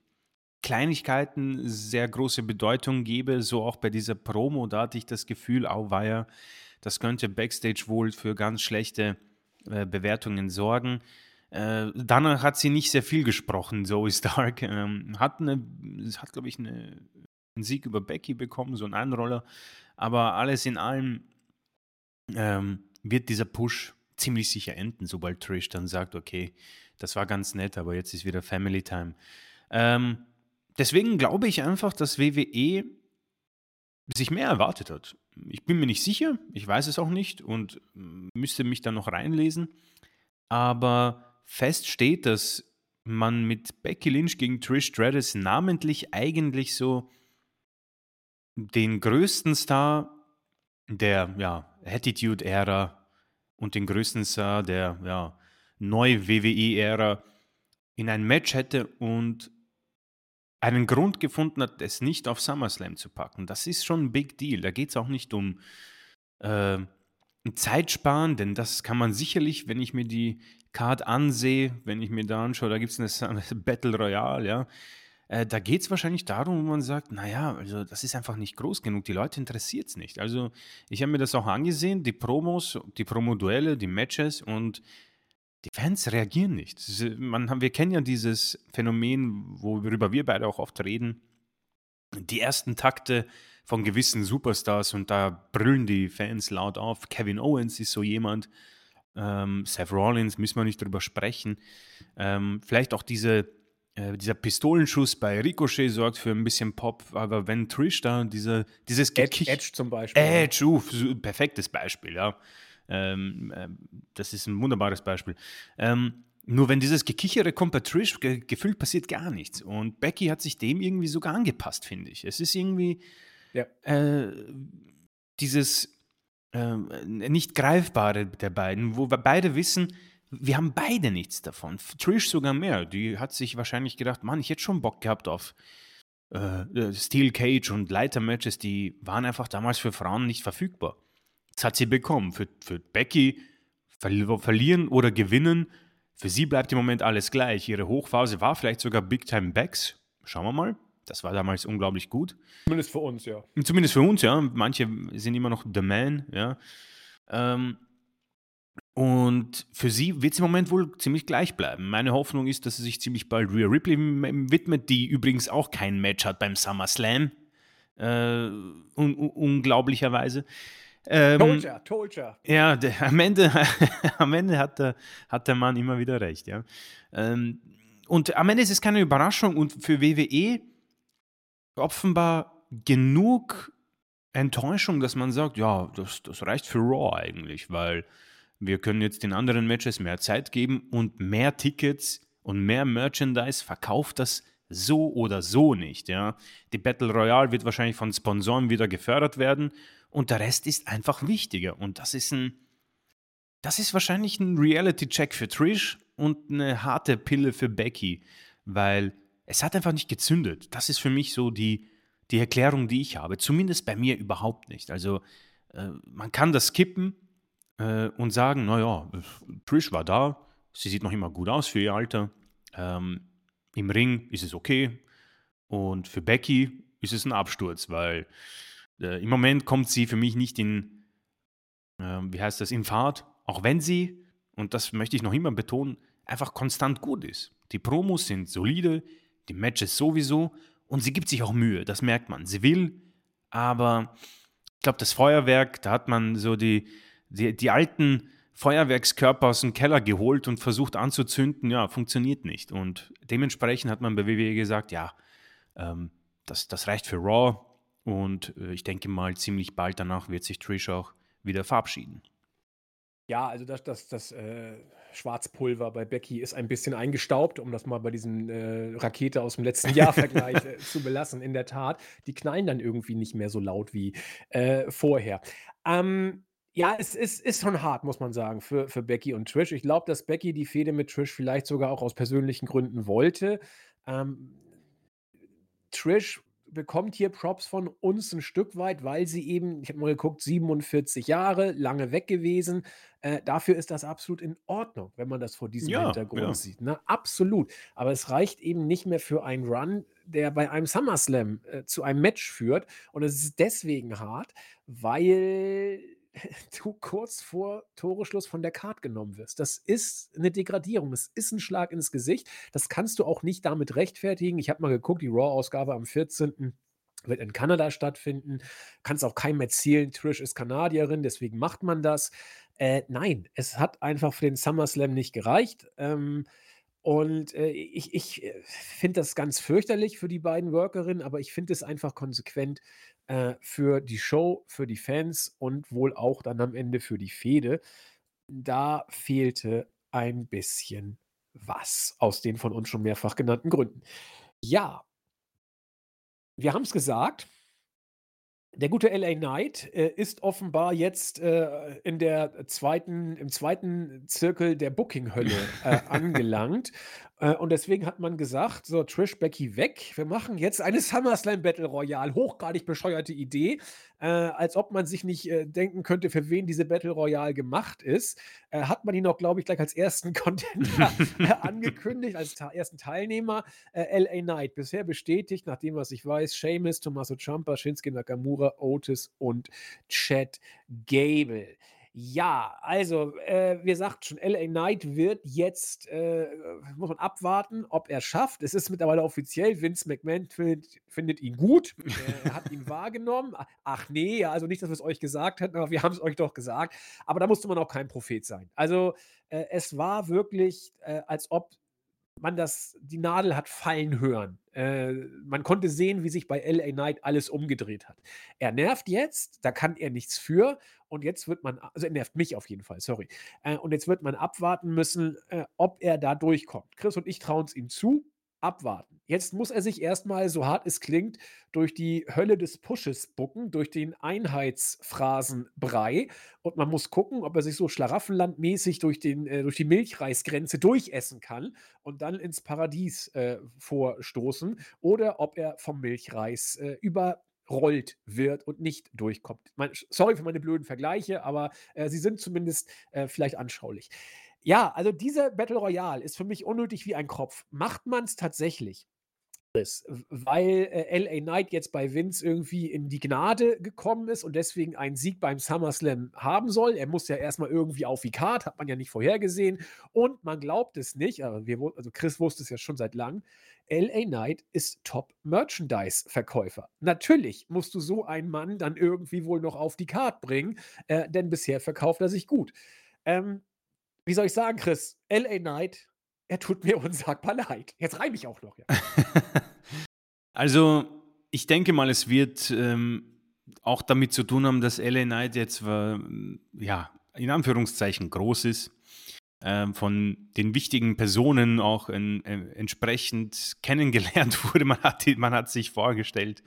Kleinigkeiten sehr große Bedeutung gebe, so auch bei dieser Promo, da hatte ich das Gefühl, auweia, das könnte Backstage wohl für ganz schlechte äh, Bewertungen sorgen. Äh, danach hat sie nicht sehr viel gesprochen, Zoe Stark. Ähm, hat, eine, hat glaube ich, eine, einen Sieg über Becky bekommen, so einen Einroller. Aber alles in allem ähm, wird dieser Push ziemlich sicher enden, sobald Trish dann sagt, okay, das war ganz nett, aber jetzt ist wieder Family Time. Ähm, deswegen glaube ich einfach, dass WWE sich mehr erwartet hat. Ich bin mir nicht sicher, ich weiß es auch nicht und müsste mich dann noch reinlesen. Aber fest steht, dass man mit Becky Lynch gegen Trish Stratus namentlich eigentlich so den größten Star der ja, Attitude-Ära und den größten Star der ja, Neu-WWE-Ära in ein Match hätte und einen Grund gefunden hat, es nicht auf SummerSlam zu packen. Das ist schon ein Big Deal. Da geht es auch nicht um äh, Zeitsparen, denn das kann man sicherlich, wenn ich mir die Card ansehe, wenn ich mir da anschaue, da gibt es eine Battle Royale, ja. Äh, da geht es wahrscheinlich darum, wo man sagt, naja, also das ist einfach nicht groß genug, die Leute interessiert es nicht. Also ich habe mir das auch angesehen, die Promos, die Promoduelle, die Matches und die Fans reagieren nicht. Man, wir kennen ja dieses Phänomen, worüber wir beide auch oft reden. Die ersten Takte von gewissen Superstars und da brüllen die Fans laut auf. Kevin Owens ist so jemand. Ähm, Seth Rollins, müssen wir nicht drüber sprechen. Ähm, vielleicht auch diese, äh, dieser Pistolenschuss bei Ricochet sorgt für ein bisschen Pop, aber wenn Trish da diese, dieses Edge, Edge zum Beispiel. Edge, uh, perfektes Beispiel, ja. Ähm, äh, das ist ein wunderbares Beispiel. Ähm, nur wenn dieses Gekichere kommt bei Trish, ge gefühlt passiert gar nichts. Und Becky hat sich dem irgendwie sogar angepasst, finde ich. Es ist irgendwie ja. äh, dieses äh, nicht Greifbare der beiden, wo wir beide wissen, wir haben beide nichts davon. Trish sogar mehr. Die hat sich wahrscheinlich gedacht, Mann, ich hätte schon Bock gehabt auf äh, Steel Cage und Leitermatches, die waren einfach damals für Frauen nicht verfügbar. Das hat sie bekommen. Für, für Becky ver verlieren oder gewinnen, für sie bleibt im Moment alles gleich. Ihre Hochphase war vielleicht sogar Big Time Backs. Schauen wir mal. Das war damals unglaublich gut. Zumindest für uns, ja. Zumindest für uns, ja. Manche sind immer noch The Man, ja. Ähm, und für sie wird es im Moment wohl ziemlich gleich bleiben. Meine Hoffnung ist, dass sie sich ziemlich bald Rhea Ripley widmet, die übrigens auch kein Match hat beim SummerSlam. Äh, un unglaublicherweise. Ähm, told ya, told ya. Ja, der, am Ende, am Ende hat, der, hat der Mann immer wieder recht. Ja. Ähm, und am Ende ist es keine Überraschung und für WWE offenbar genug Enttäuschung, dass man sagt, ja, das, das reicht für Raw eigentlich, weil wir können jetzt den anderen Matches mehr Zeit geben und mehr Tickets und mehr Merchandise verkauft das so oder so nicht. Ja. Die Battle Royale wird wahrscheinlich von Sponsoren wieder gefördert werden und der Rest ist einfach wichtiger. Und das ist ein, das ist wahrscheinlich ein Reality-Check für Trish und eine harte Pille für Becky, weil es hat einfach nicht gezündet. Das ist für mich so die, die Erklärung, die ich habe. Zumindest bei mir überhaupt nicht. Also äh, man kann das skippen äh, und sagen, naja, Trish war da, sie sieht noch immer gut aus für ihr Alter. Ähm, Im Ring ist es okay. Und für Becky ist es ein Absturz, weil äh, im Moment kommt sie für mich nicht in, äh, wie heißt das, in Fahrt, auch wenn sie, und das möchte ich noch immer betonen, einfach konstant gut ist. Die Promos sind solide, die Matches sowieso und sie gibt sich auch Mühe, das merkt man. Sie will, aber ich glaube, das Feuerwerk, da hat man so die, die, die alten Feuerwerkskörper aus dem Keller geholt und versucht anzuzünden, ja, funktioniert nicht. Und dementsprechend hat man bei WWE gesagt, ja, ähm, das, das reicht für Raw, und äh, ich denke mal, ziemlich bald danach wird sich Trish auch wieder verabschieden. Ja, also das, das, das äh, Schwarzpulver bei Becky ist ein bisschen eingestaubt, um das mal bei diesem äh, Rakete aus dem letzten Jahr Vergleich äh, zu belassen. In der Tat, die knallen dann irgendwie nicht mehr so laut wie äh, vorher. Ähm, ja, es ist, ist schon hart, muss man sagen, für, für Becky und Trish. Ich glaube, dass Becky die Fehde mit Trish vielleicht sogar auch aus persönlichen Gründen wollte. Ähm, Trish bekommt hier Props von uns ein Stück weit, weil sie eben, ich habe mal geguckt, 47 Jahre, lange weg gewesen. Äh, dafür ist das absolut in Ordnung, wenn man das vor diesem Ja, Hintergrund ja. sieht. Ne? Absolut. Aber es reicht eben nicht mehr für einen Run, der bei einem SummerSlam äh, zu einem Match führt. Und es ist deswegen hart, weil du kurz vor Toreschluss von der Card genommen wirst. Das ist eine Degradierung, das ist ein Schlag ins Gesicht. Das kannst du auch nicht damit rechtfertigen. Ich habe mal geguckt, die Raw-Ausgabe am 14. wird in Kanada stattfinden. Kannst auch keinem erzählen, Trish ist Kanadierin, deswegen macht man das. Äh, nein, es hat einfach für den SummerSlam nicht gereicht. Ähm, und äh, ich, ich äh, finde das ganz fürchterlich für die beiden Workerinnen, aber ich finde es einfach konsequent, äh, für die Show, für die Fans und wohl auch dann am Ende für die Fehde. Da fehlte ein bisschen was aus den von uns schon mehrfach genannten Gründen. Ja, wir haben es gesagt. Der gute LA Knight äh, ist offenbar jetzt äh, in der zweiten, im zweiten Zirkel der Booking-Hölle äh, angelangt. Äh, und deswegen hat man gesagt: So, Trish, Becky weg. Wir machen jetzt eine SummerSlam Battle Royale. Hochgradig bescheuerte Idee. Äh, als ob man sich nicht äh, denken könnte, für wen diese Battle Royale gemacht ist. Äh, hat man ihn auch, glaube ich, gleich als ersten Contender äh, angekündigt, als ersten Teilnehmer. Äh, LA Knight bisher bestätigt, nach dem, was ich weiß, Sheamus, Tommaso Ciampa, Shinsuke Nakamura, Otis und Chad Gable. Ja, also, äh, wir sagten schon, LA Knight wird jetzt, äh, muss man abwarten, ob er schafft. Es ist mittlerweile offiziell, Vince McMahon findet, findet ihn gut. er hat ihn wahrgenommen. Ach nee, also nicht, dass wir es euch gesagt hätten, aber wir haben es euch doch gesagt. Aber da musste man auch kein Prophet sein. Also, äh, es war wirklich, äh, als ob man das, die Nadel hat fallen hören. Äh, man konnte sehen, wie sich bei LA Knight alles umgedreht hat. Er nervt jetzt, da kann er nichts für. Und jetzt wird man, also er nervt mich auf jeden Fall, sorry. Äh, und jetzt wird man abwarten müssen, äh, ob er da durchkommt. Chris und ich trauen es ihm zu abwarten. Jetzt muss er sich erstmal, so hart es klingt, durch die Hölle des Pushes bucken, durch den Einheitsphrasenbrei. Und man muss gucken, ob er sich so schlaraffenlandmäßig durch, den, äh, durch die Milchreisgrenze durchessen kann und dann ins Paradies äh, vorstoßen oder ob er vom Milchreis äh, überrollt wird und nicht durchkommt. Mein, sorry für meine blöden Vergleiche, aber äh, sie sind zumindest äh, vielleicht anschaulich. Ja, also diese Battle Royale ist für mich unnötig wie ein Kropf. Macht man es tatsächlich, weil äh, LA Knight jetzt bei Vince irgendwie in die Gnade gekommen ist und deswegen einen Sieg beim SummerSlam haben soll. Er muss ja erstmal irgendwie auf die Card, hat man ja nicht vorhergesehen. Und man glaubt es nicht, aber wir, also Chris wusste es ja schon seit langem. LA Knight ist Top-Merchandise-Verkäufer. Natürlich musst du so einen Mann dann irgendwie wohl noch auf die Card bringen, äh, denn bisher verkauft er sich gut. Ähm, wie soll ich sagen, Chris? LA Knight, er tut mir unsagbar leid. Jetzt reime ich auch noch. Ja. also, ich denke mal, es wird ähm, auch damit zu tun haben, dass LA Knight jetzt, äh, ja, in Anführungszeichen groß ist. Äh, von den wichtigen Personen auch in, äh, entsprechend kennengelernt wurde. Man hat, man hat sich vorgestellt.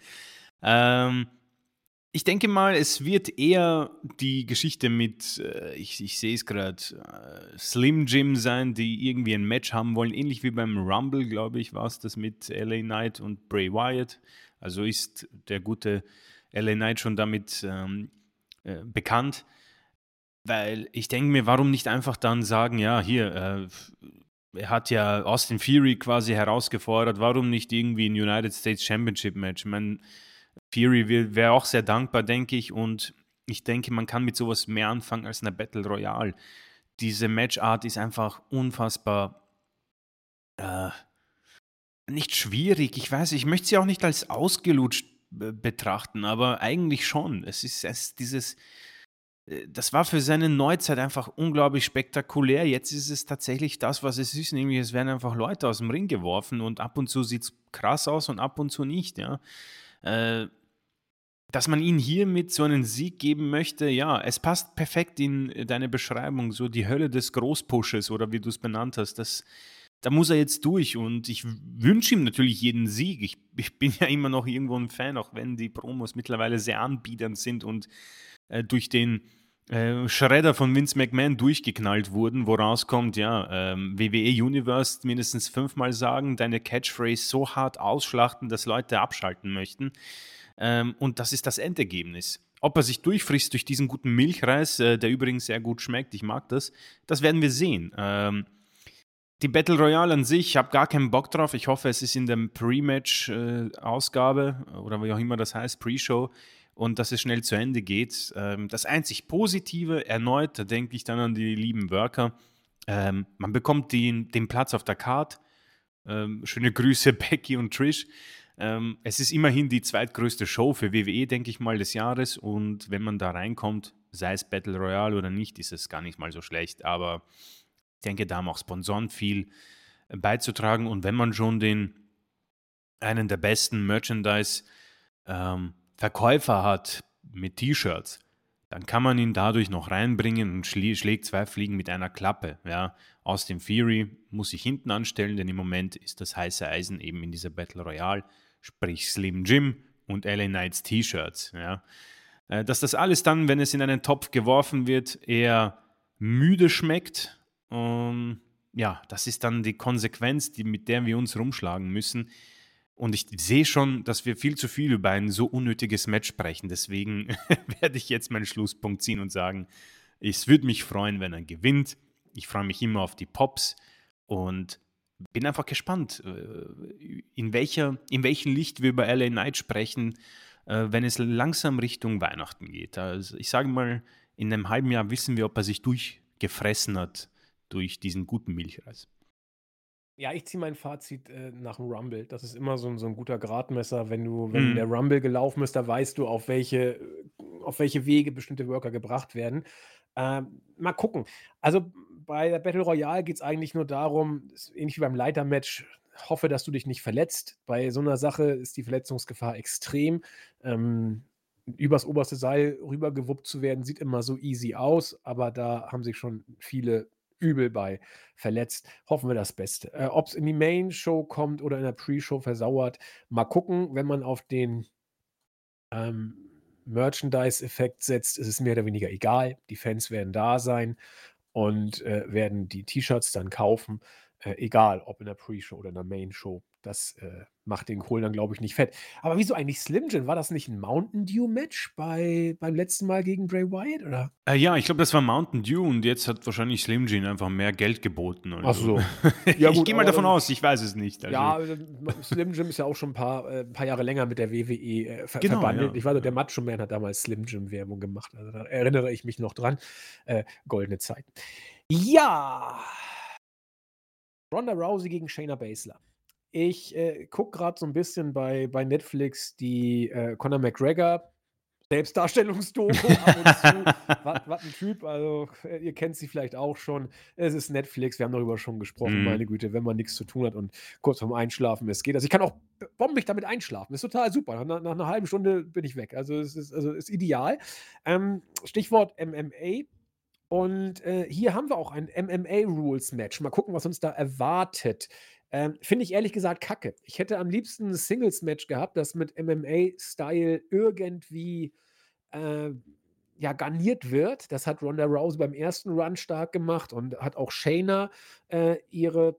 Ähm, ich denke mal, es wird eher die Geschichte mit, äh, ich, ich sehe es gerade, äh, Slim Jim sein, die irgendwie ein Match haben wollen, ähnlich wie beim Rumble, glaube ich, war es das mit LA Knight und Bray Wyatt. Also ist der gute LA Knight schon damit ähm, äh, bekannt. Weil ich denke mir, warum nicht einfach dann sagen, ja, hier, äh, er hat ja Austin Fury quasi herausgefordert, warum nicht irgendwie ein United States Championship Match? Ich meine, Fury wäre auch sehr dankbar, denke ich. Und ich denke, man kann mit sowas mehr anfangen als eine Battle Royale. Diese Matchart ist einfach unfassbar äh, nicht schwierig. Ich weiß, ich möchte sie auch nicht als ausgelutscht äh, betrachten, aber eigentlich schon. Es ist, es dieses, äh, das war für seine Neuzeit einfach unglaublich spektakulär. Jetzt ist es tatsächlich das, was es ist, nämlich es werden einfach Leute aus dem Ring geworfen und ab und zu sieht es krass aus und ab und zu nicht. Ja. Äh, dass man ihn hier mit so einen Sieg geben möchte, ja, es passt perfekt in deine Beschreibung, so die Hölle des Großpushes oder wie du es benannt hast. Das, da muss er jetzt durch und ich wünsche ihm natürlich jeden Sieg. Ich, ich, bin ja immer noch irgendwo ein Fan, auch wenn die Promos mittlerweile sehr anbiedernd sind und äh, durch den äh, Schredder von Vince McMahon durchgeknallt wurden, woraus kommt, ja, ähm, WWE Universe mindestens fünfmal sagen, deine Catchphrase so hart ausschlachten, dass Leute abschalten möchten. Ähm, und das ist das Endergebnis. Ob er sich durchfrisst durch diesen guten Milchreis, äh, der übrigens sehr gut schmeckt, ich mag das, das werden wir sehen. Ähm, die Battle Royale an sich, ich habe gar keinen Bock drauf. Ich hoffe, es ist in der Pre-Match-Ausgabe äh, oder wie auch immer das heißt, Pre-Show und dass es schnell zu Ende geht. Ähm, das einzig Positive, erneut, da denke ich dann an die lieben Worker, ähm, man bekommt den, den Platz auf der Card. Ähm, schöne Grüße, Becky und Trish. Es ist immerhin die zweitgrößte Show für WWE, denke ich mal, des Jahres. Und wenn man da reinkommt, sei es Battle Royale oder nicht, ist es gar nicht mal so schlecht. Aber ich denke, da haben auch Sponsoren viel beizutragen. Und wenn man schon den einen der besten Merchandise-Verkäufer ähm, hat mit T-Shirts, dann kann man ihn dadurch noch reinbringen und schlägt zwei Fliegen mit einer Klappe. Ja. Austin Theory muss sich hinten anstellen, denn im Moment ist das heiße Eisen eben in dieser Battle Royale sprich Slim Jim, und LA Knights T-Shirts. Ja. Äh, dass das alles dann, wenn es in einen Topf geworfen wird, eher müde schmeckt. Um, ja, das ist dann die Konsequenz, die, mit der wir uns rumschlagen müssen. Und ich sehe schon, dass wir viel zu viel über ein so unnötiges Match sprechen. Deswegen werde ich jetzt meinen Schlusspunkt ziehen und sagen, es würde mich freuen, wenn er gewinnt. Ich freue mich immer auf die Pops und bin einfach gespannt, äh, in, welcher, in welchem Licht wir über LA Knight sprechen, äh, wenn es langsam Richtung Weihnachten geht. Also ich sage mal, in einem halben Jahr wissen wir, ob er sich durchgefressen hat durch diesen guten Milchreis. Ja, ich ziehe mein Fazit äh, nach dem Rumble. Das ist immer so, ein- so ein guter Gradmesser. Wenn du, wenn Mhm. der Rumble gelaufen ist, da weißt du, auf welche, auf welche Wege bestimmte Worker gebracht werden. Ähm, mal gucken. Also bei der Battle Royale geht es eigentlich nur darum, ähnlich wie beim Leitermatch, hoffe, dass du dich nicht verletzt. Bei so einer Sache ist die Verletzungsgefahr extrem. Ähm, übers oberste Seil rübergewuppt zu werden, sieht immer so easy aus, aber da haben sich schon viele übel bei verletzt. Hoffen wir das Beste. Äh, Ob es in die Main-Show kommt oder in der Pre-Show versauert, mal gucken. Wenn man auf den ähm, Merchandise-Effekt setzt, ist es mehr oder weniger egal. Die Fans werden da sein und äh, werden die T-Shirts dann kaufen. Äh, egal, ob in der Pre-Show oder in der Main-Show. Das äh, macht den Kohl dann, glaube ich, nicht fett. Aber wieso eigentlich Slim Jim? War das nicht ein Mountain Dew-Match bei, beim letzten Mal gegen Bray Wyatt, oder? Äh, ja, ich glaube, das war Mountain Dew und jetzt hat wahrscheinlich Slim Jim einfach mehr Geld geboten. Oder Ach so. ja, ich gehe mal davon aus, ich weiß es nicht. Also. Ja, äh, Slim Jim ist ja auch schon ein paar, äh, paar Jahre länger mit der WWE äh, ver genau, verbandelt. Ja. Ich weiß, der Macho Man hat damals Slim Jim Werbung gemacht. Also da erinnere ich mich noch dran. Äh, goldene Zeit. Ja. Ronda Rousey gegen Shayna Baszler. Ich äh, gucke gerade so ein bisschen bei, bei Netflix die äh, Conor McGregor Selbstdarstellungsdoku was, ein Typ, also äh, ihr kennt sie vielleicht auch schon. Es ist Netflix, wir haben darüber schon gesprochen, mm. meine Güte, wenn man nichts zu tun hat und kurz vorm Einschlafen es geht. Also ich kann auch bombig damit einschlafen. ist total super. Nach, nach, einer halben Stunde bin ich weg. Also es ist, also ist ideal. Ähm, Stichwort MMA. Und äh, hier haben wir auch ein MMA-Rules-Match. Mal gucken, was uns da erwartet. Ähm, Finde ich ehrlich gesagt kacke. Ich hätte am liebsten ein Singles-Match gehabt, das mit MMA-Style irgendwie äh, ja, garniert wird. Das hat Ronda Rousey beim ersten Run stark gemacht und hat auch Shayna äh, ihre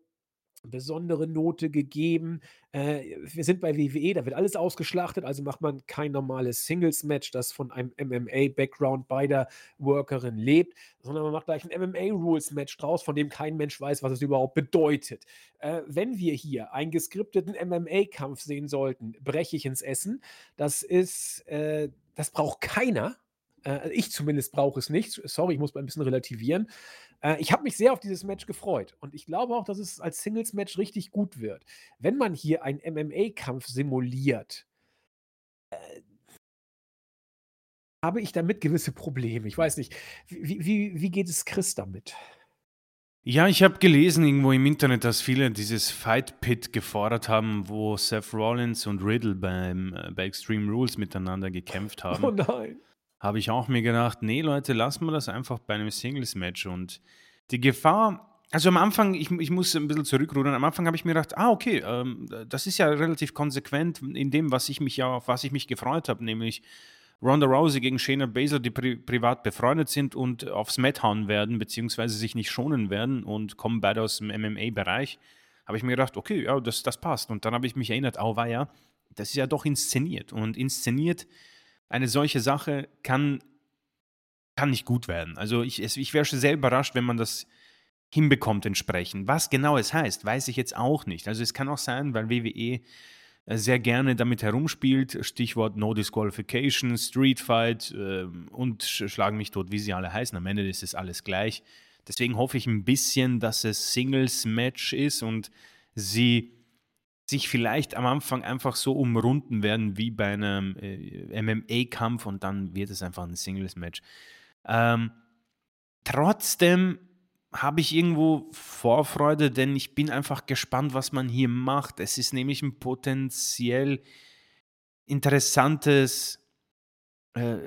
besondere Note gegeben. Äh, wir sind bei WWE, da wird alles ausgeschlachtet, also macht man kein normales Singles-Match, das von einem MMA-Background beider Workerin lebt, sondern man macht gleich ein MMA-Rules-Match draus, von dem kein Mensch weiß, was es überhaupt bedeutet. Äh, wenn wir hier einen geskripteten MMA-Kampf sehen sollten, breche ich ins Essen. Das ist, äh, das braucht keiner. Äh, ich zumindest brauche es nicht. Sorry, ich muss mal ein bisschen relativieren. Äh, ich habe mich sehr auf dieses Match gefreut und ich glaube auch, dass es als Singles-Match richtig gut wird. Wenn man hier einen MMA-Kampf simuliert, äh, habe ich damit gewisse Probleme. Ich weiß nicht, wie, wie, wie geht es Chris damit? Ja, ich habe gelesen irgendwo im Internet, dass viele dieses Fight Pit gefordert haben, wo Seth Rollins und Riddle beim, äh, bei Extreme Rules miteinander gekämpft haben. Oh nein habe ich auch mir gedacht, nee Leute, lassen wir das einfach bei einem Singles-Match. Und die Gefahr, also am Anfang, ich, ich muss ein bisschen zurückrudern, am Anfang habe ich mir gedacht, ah, okay, ähm, das ist ja relativ konsequent in dem, was ich mich ja, auf was ich mich gefreut habe, nämlich Ronda Rousey gegen Shayna Baszler, die pri privat befreundet sind und aufs Mat hauen werden, beziehungsweise sich nicht schonen werden und kommen beide aus dem MMA-Bereich, habe ich mir gedacht, okay, ja, das, das passt. Und dann habe ich mich erinnert, oh, war ja, das ist ja doch inszeniert. Und inszeniert eine solche Sache kann, kann nicht gut werden. Also ich, ich wäre schon sehr überrascht, wenn man das hinbekommt entsprechend. Was genau es heißt, weiß ich jetzt auch nicht. Also es kann auch sein, weil WWE äh, sehr gerne damit herumspielt, Stichwort No Disqualification, Street Fight äh, und Schlagen mich tot, wie sie alle heißen. Am Ende ist es alles gleich. Deswegen hoffe ich ein bisschen, dass es Singles-Match ist und sie sich vielleicht am Anfang einfach so umrunden werden wie bei einem äh, MMA-Kampf und dann wird es einfach ein Singles-Match. Ähm, trotzdem habe ich irgendwo Vorfreude, denn ich bin einfach gespannt, was man hier macht. Es ist nämlich ein potenziell interessantes äh,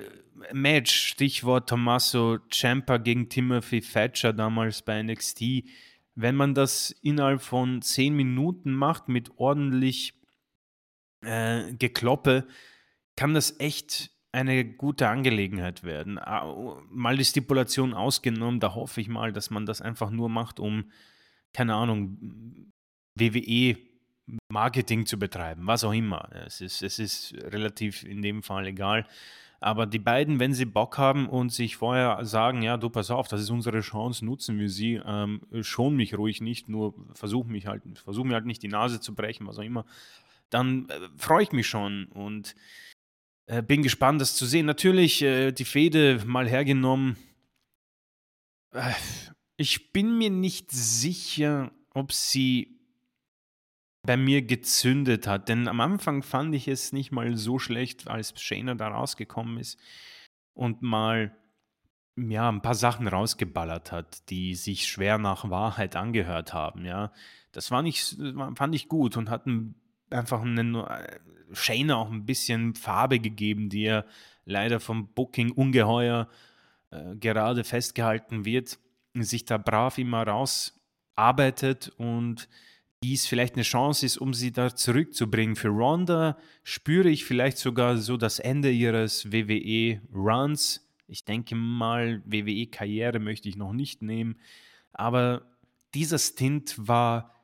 Match. Stichwort Tommaso Ciampa gegen Timothy Thatcher damals bei NXT wenn man das innerhalb von zehn Minuten macht mit ordentlich äh, Gekloppe, kann das echt eine gute Angelegenheit werden. Mal die Stipulation ausgenommen, da hoffe ich mal, dass man das einfach nur macht, um, keine Ahnung, WWE Marketing zu betreiben, was auch immer. Es ist, es ist relativ in dem Fall egal. Aber die beiden, wenn sie Bock haben und sich vorher sagen, ja, du pass auf, das ist unsere Chance, nutzen wir sie, ähm, schon mich ruhig nicht, nur versuch mich halt, versuch mir halt nicht die Nase zu brechen, was auch immer, dann äh, freue ich mich schon und äh, bin gespannt, das zu sehen. Natürlich äh, die Fede mal hergenommen. Äh, ich bin mir nicht sicher, ob sie bei mir gezündet hat. Denn am Anfang fand ich es nicht mal so schlecht, als Shayna da rausgekommen ist und mal ja, ein paar Sachen rausgeballert hat, die sich schwer nach Wahrheit angehört haben. Ja, das war nicht, fand ich gut und hat einfach einen, äh, Shayna auch ein bisschen Farbe gegeben, die er leider vom Booking ungeheuer äh, gerade festgehalten wird, sich da brav immer rausarbeitet und dies vielleicht eine Chance ist, um sie da zurückzubringen. Für Ronda spüre ich vielleicht sogar so das Ende ihres WWE-Runs. Ich denke mal, WWE-Karriere möchte ich noch nicht nehmen. Aber dieser Stint war,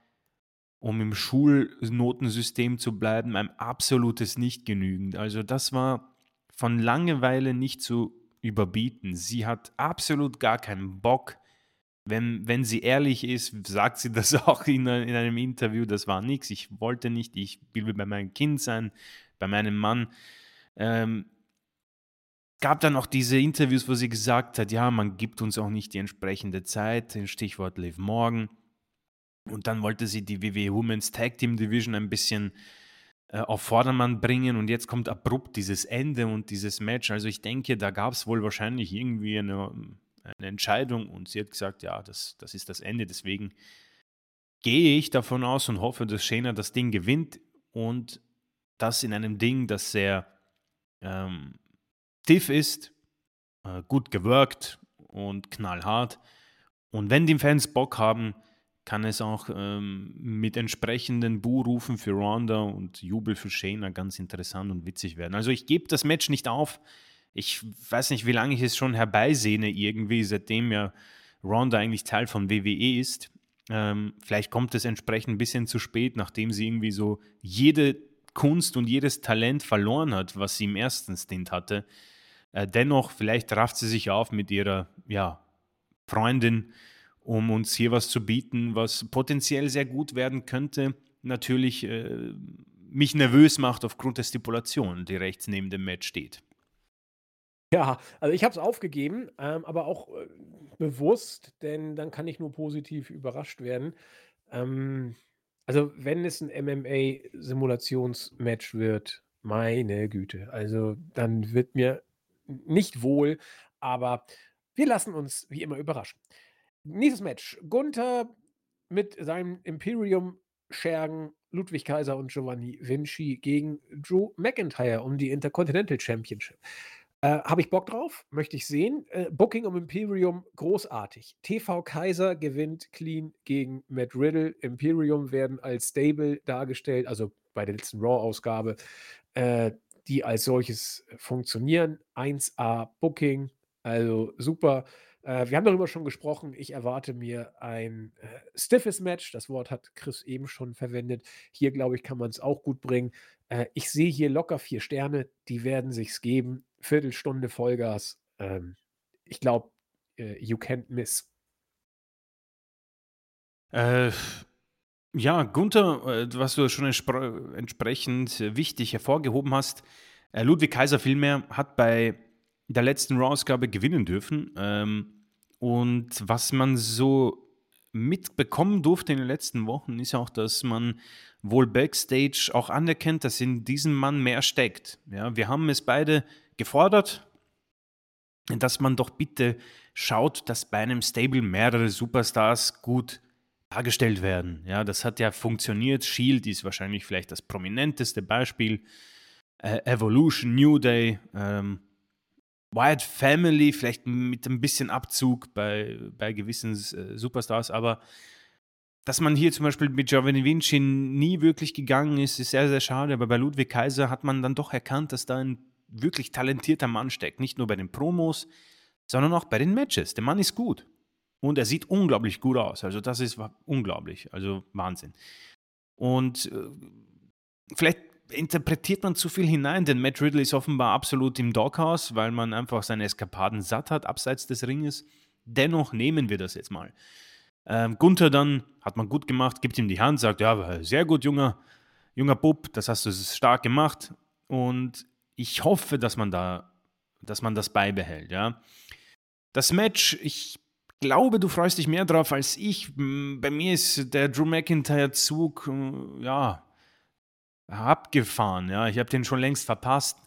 um im Schulnotensystem zu bleiben, ein absolutes Nicht-Genügend. Also das war von Langeweile nicht zu überbieten. Sie hat absolut gar keinen Bock, wenn, wenn sie ehrlich ist, sagt sie das auch in, in einem Interview, das war nichts, ich wollte nicht, ich will bei meinem Kind sein, bei meinem Mann. Ähm, gab dann auch diese Interviews, wo sie gesagt hat, ja, man gibt uns auch nicht die entsprechende Zeit, Stichwort Live Morgan. Und dann wollte sie die WWE Women's Tag Team Division ein bisschen äh, auf Vordermann bringen und jetzt kommt abrupt dieses Ende und dieses Match. Also ich denke, da gab es wohl wahrscheinlich irgendwie eine eine Entscheidung und sie hat gesagt, ja, das, das ist das Ende. Deswegen gehe ich davon aus und hoffe, dass Shayna das Ding gewinnt und das in einem Ding, das sehr ähm, tief ist, äh, gut gewirkt und knallhart. Und wenn die Fans Bock haben, kann es auch ähm, mit entsprechenden Buhrufen für Ronda und Jubel für Shayna ganz interessant und witzig werden. Also ich gebe das Match nicht auf ich weiß nicht, wie lange ich es schon herbeisehne, irgendwie, seitdem ja Ronda eigentlich Teil von WWE ist. Ähm, vielleicht kommt es entsprechend ein bisschen zu spät, nachdem sie irgendwie so jede Kunst und jedes Talent verloren hat, was sie im ersten Stint hatte. Äh, dennoch, vielleicht rafft sie sich auf mit ihrer ja, Freundin, um uns hier was zu bieten, was potenziell sehr gut werden könnte. Natürlich äh, mich nervös macht aufgrund der Stipulation, die rechts neben dem Match steht. Ja, also ich habe es aufgegeben, ähm, aber auch äh, bewusst, denn dann kann ich nur positiv überrascht werden. Ähm, also wenn es ein MMA-Simulationsmatch wird, meine Güte, also dann wird mir nicht wohl, aber wir lassen uns wie immer überraschen. Nächstes Match. Gunther mit seinem Imperium Schergen, Ludwig Kaiser und Giovanni Vinci gegen Drew McIntyre um die Intercontinental Championship. Äh, Habe ich Bock drauf, möchte ich sehen. Äh, Booking um Imperium, großartig. TV Kaiser gewinnt clean gegen Matt Riddle. Imperium werden als Stable dargestellt, also bei der letzten Raw-Ausgabe, äh, die als solches funktionieren. 1A Booking, also super. Äh, wir haben darüber schon gesprochen. Ich erwarte mir ein äh, stiffes Match. Das Wort hat Chris eben schon verwendet. Hier, glaube ich, kann man es auch gut bringen. Äh, ich sehe hier locker vier Sterne. Die werden sich's geben. Viertelstunde Vollgas. Ähm, ich glaube, äh, you can't miss. Äh, ja, Gunther, äh, was du schon entsprechend wichtig hervorgehoben hast, äh, Ludwig Kaiser vielmehr hat bei der letzten Raw-Ausgabe gewinnen dürfen. Ähm, und was man so mitbekommen durfte in den letzten Wochen, ist auch, dass man wohl backstage auch anerkennt, dass in diesem Mann mehr steckt. Ja, wir haben es beide gefordert, dass man doch bitte schaut, dass bei einem Stable mehrere Superstars gut dargestellt werden. Ja, das hat ja funktioniert. Shield ist wahrscheinlich vielleicht das prominenteste Beispiel. Äh, Evolution, New Day, ähm, Wyatt Family, vielleicht mit ein bisschen Abzug bei, bei gewissen äh, Superstars, aber dass man hier zum Beispiel mit Giovanni Vinci nie wirklich gegangen ist, ist sehr, sehr schade. Aber bei Ludwig Kaiser hat man dann doch erkannt, dass da ein wirklich talentierter Mann steckt. Nicht nur bei den Promos, sondern auch bei den Matches. Der Mann ist gut. Und er sieht unglaublich gut aus. Also das ist unglaublich. Also Wahnsinn. Und äh, vielleicht interpretiert man zu viel hinein, denn Matt Riddle ist offenbar absolut im Doghouse, weil man einfach seine Eskapaden satt hat abseits des Ringes. Dennoch nehmen wir das jetzt mal. Ähm, Gunther dann, hat man gut gemacht, gibt ihm die Hand, sagt, ja, sehr gut, junger, junger Bub, das hast du stark gemacht. Und ich hoffe, dass man da, dass man das beibehält, ja. Das Match, ich glaube, du freust dich mehr drauf als ich. Bei mir ist der Drew McIntyre-Zug, äh, ja, abgefahren, ja. Ich habe den schon längst verpasst.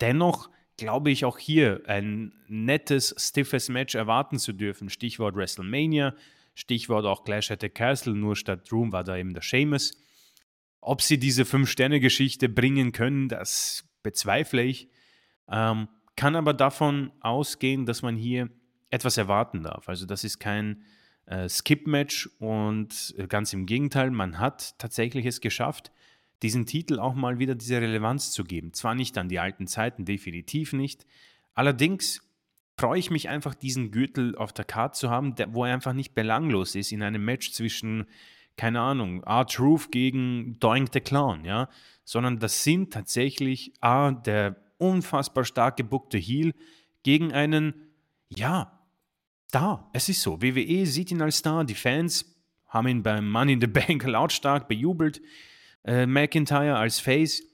Dennoch glaube ich auch hier ein nettes, stiffes Match erwarten zu dürfen. Stichwort WrestleMania. Stichwort auch Clash at the Castle, nur statt Room war da eben der Seamus. Ob sie diese Fünf-Sterne-Geschichte bringen können, das bezweifle ich. Ähm, kann aber davon ausgehen, dass man hier etwas erwarten darf. Also das ist kein äh, Skip-Match und äh, ganz im Gegenteil, man hat tatsächlich es geschafft, diesen Titel auch mal wieder diese Relevanz zu geben. Zwar nicht an die alten Zeiten, definitiv nicht. Allerdings freue ich mich einfach, diesen Gürtel auf der Karte zu haben, der, wo er einfach nicht belanglos ist in einem Match zwischen, keine Ahnung, R-Truth gegen Doink the Clown, ja, sondern das sind tatsächlich A, der unfassbar stark gebuckte Heel gegen einen, ja, Star. Es ist so. WWE sieht ihn als Star, die Fans haben ihn beim Money in the Bank lautstark bejubelt. Äh, McIntyre als Face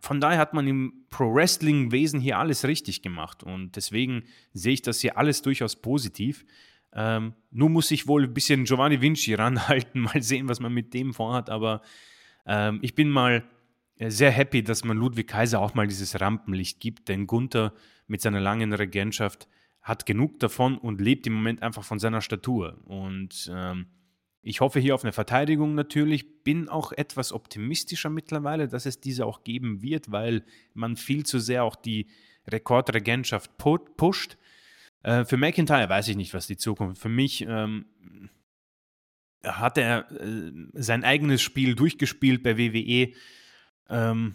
von daher hat man im Pro-Wrestling-Wesen hier alles richtig gemacht und deswegen sehe ich das hier alles durchaus positiv. Ähm, nur muss ich wohl ein bisschen Giovanni Vinci ranhalten, mal sehen, was man mit dem vorhat, aber ähm, ich bin mal sehr happy, dass man Ludwig Kaiser auch mal dieses Rampenlicht gibt, denn Gunther mit seiner langen Regentschaft hat genug davon und lebt im Moment einfach von seiner Statur und ähm, ich hoffe hier auf eine Verteidigung natürlich, bin auch etwas optimistischer mittlerweile, dass es diese auch geben wird, weil man viel zu sehr auch die Rekordregentschaft pusht. Äh, für McIntyre weiß ich nicht, was die Zukunft. Für mich ähm, hat er äh, sein eigenes Spiel durchgespielt bei WWE. Ähm,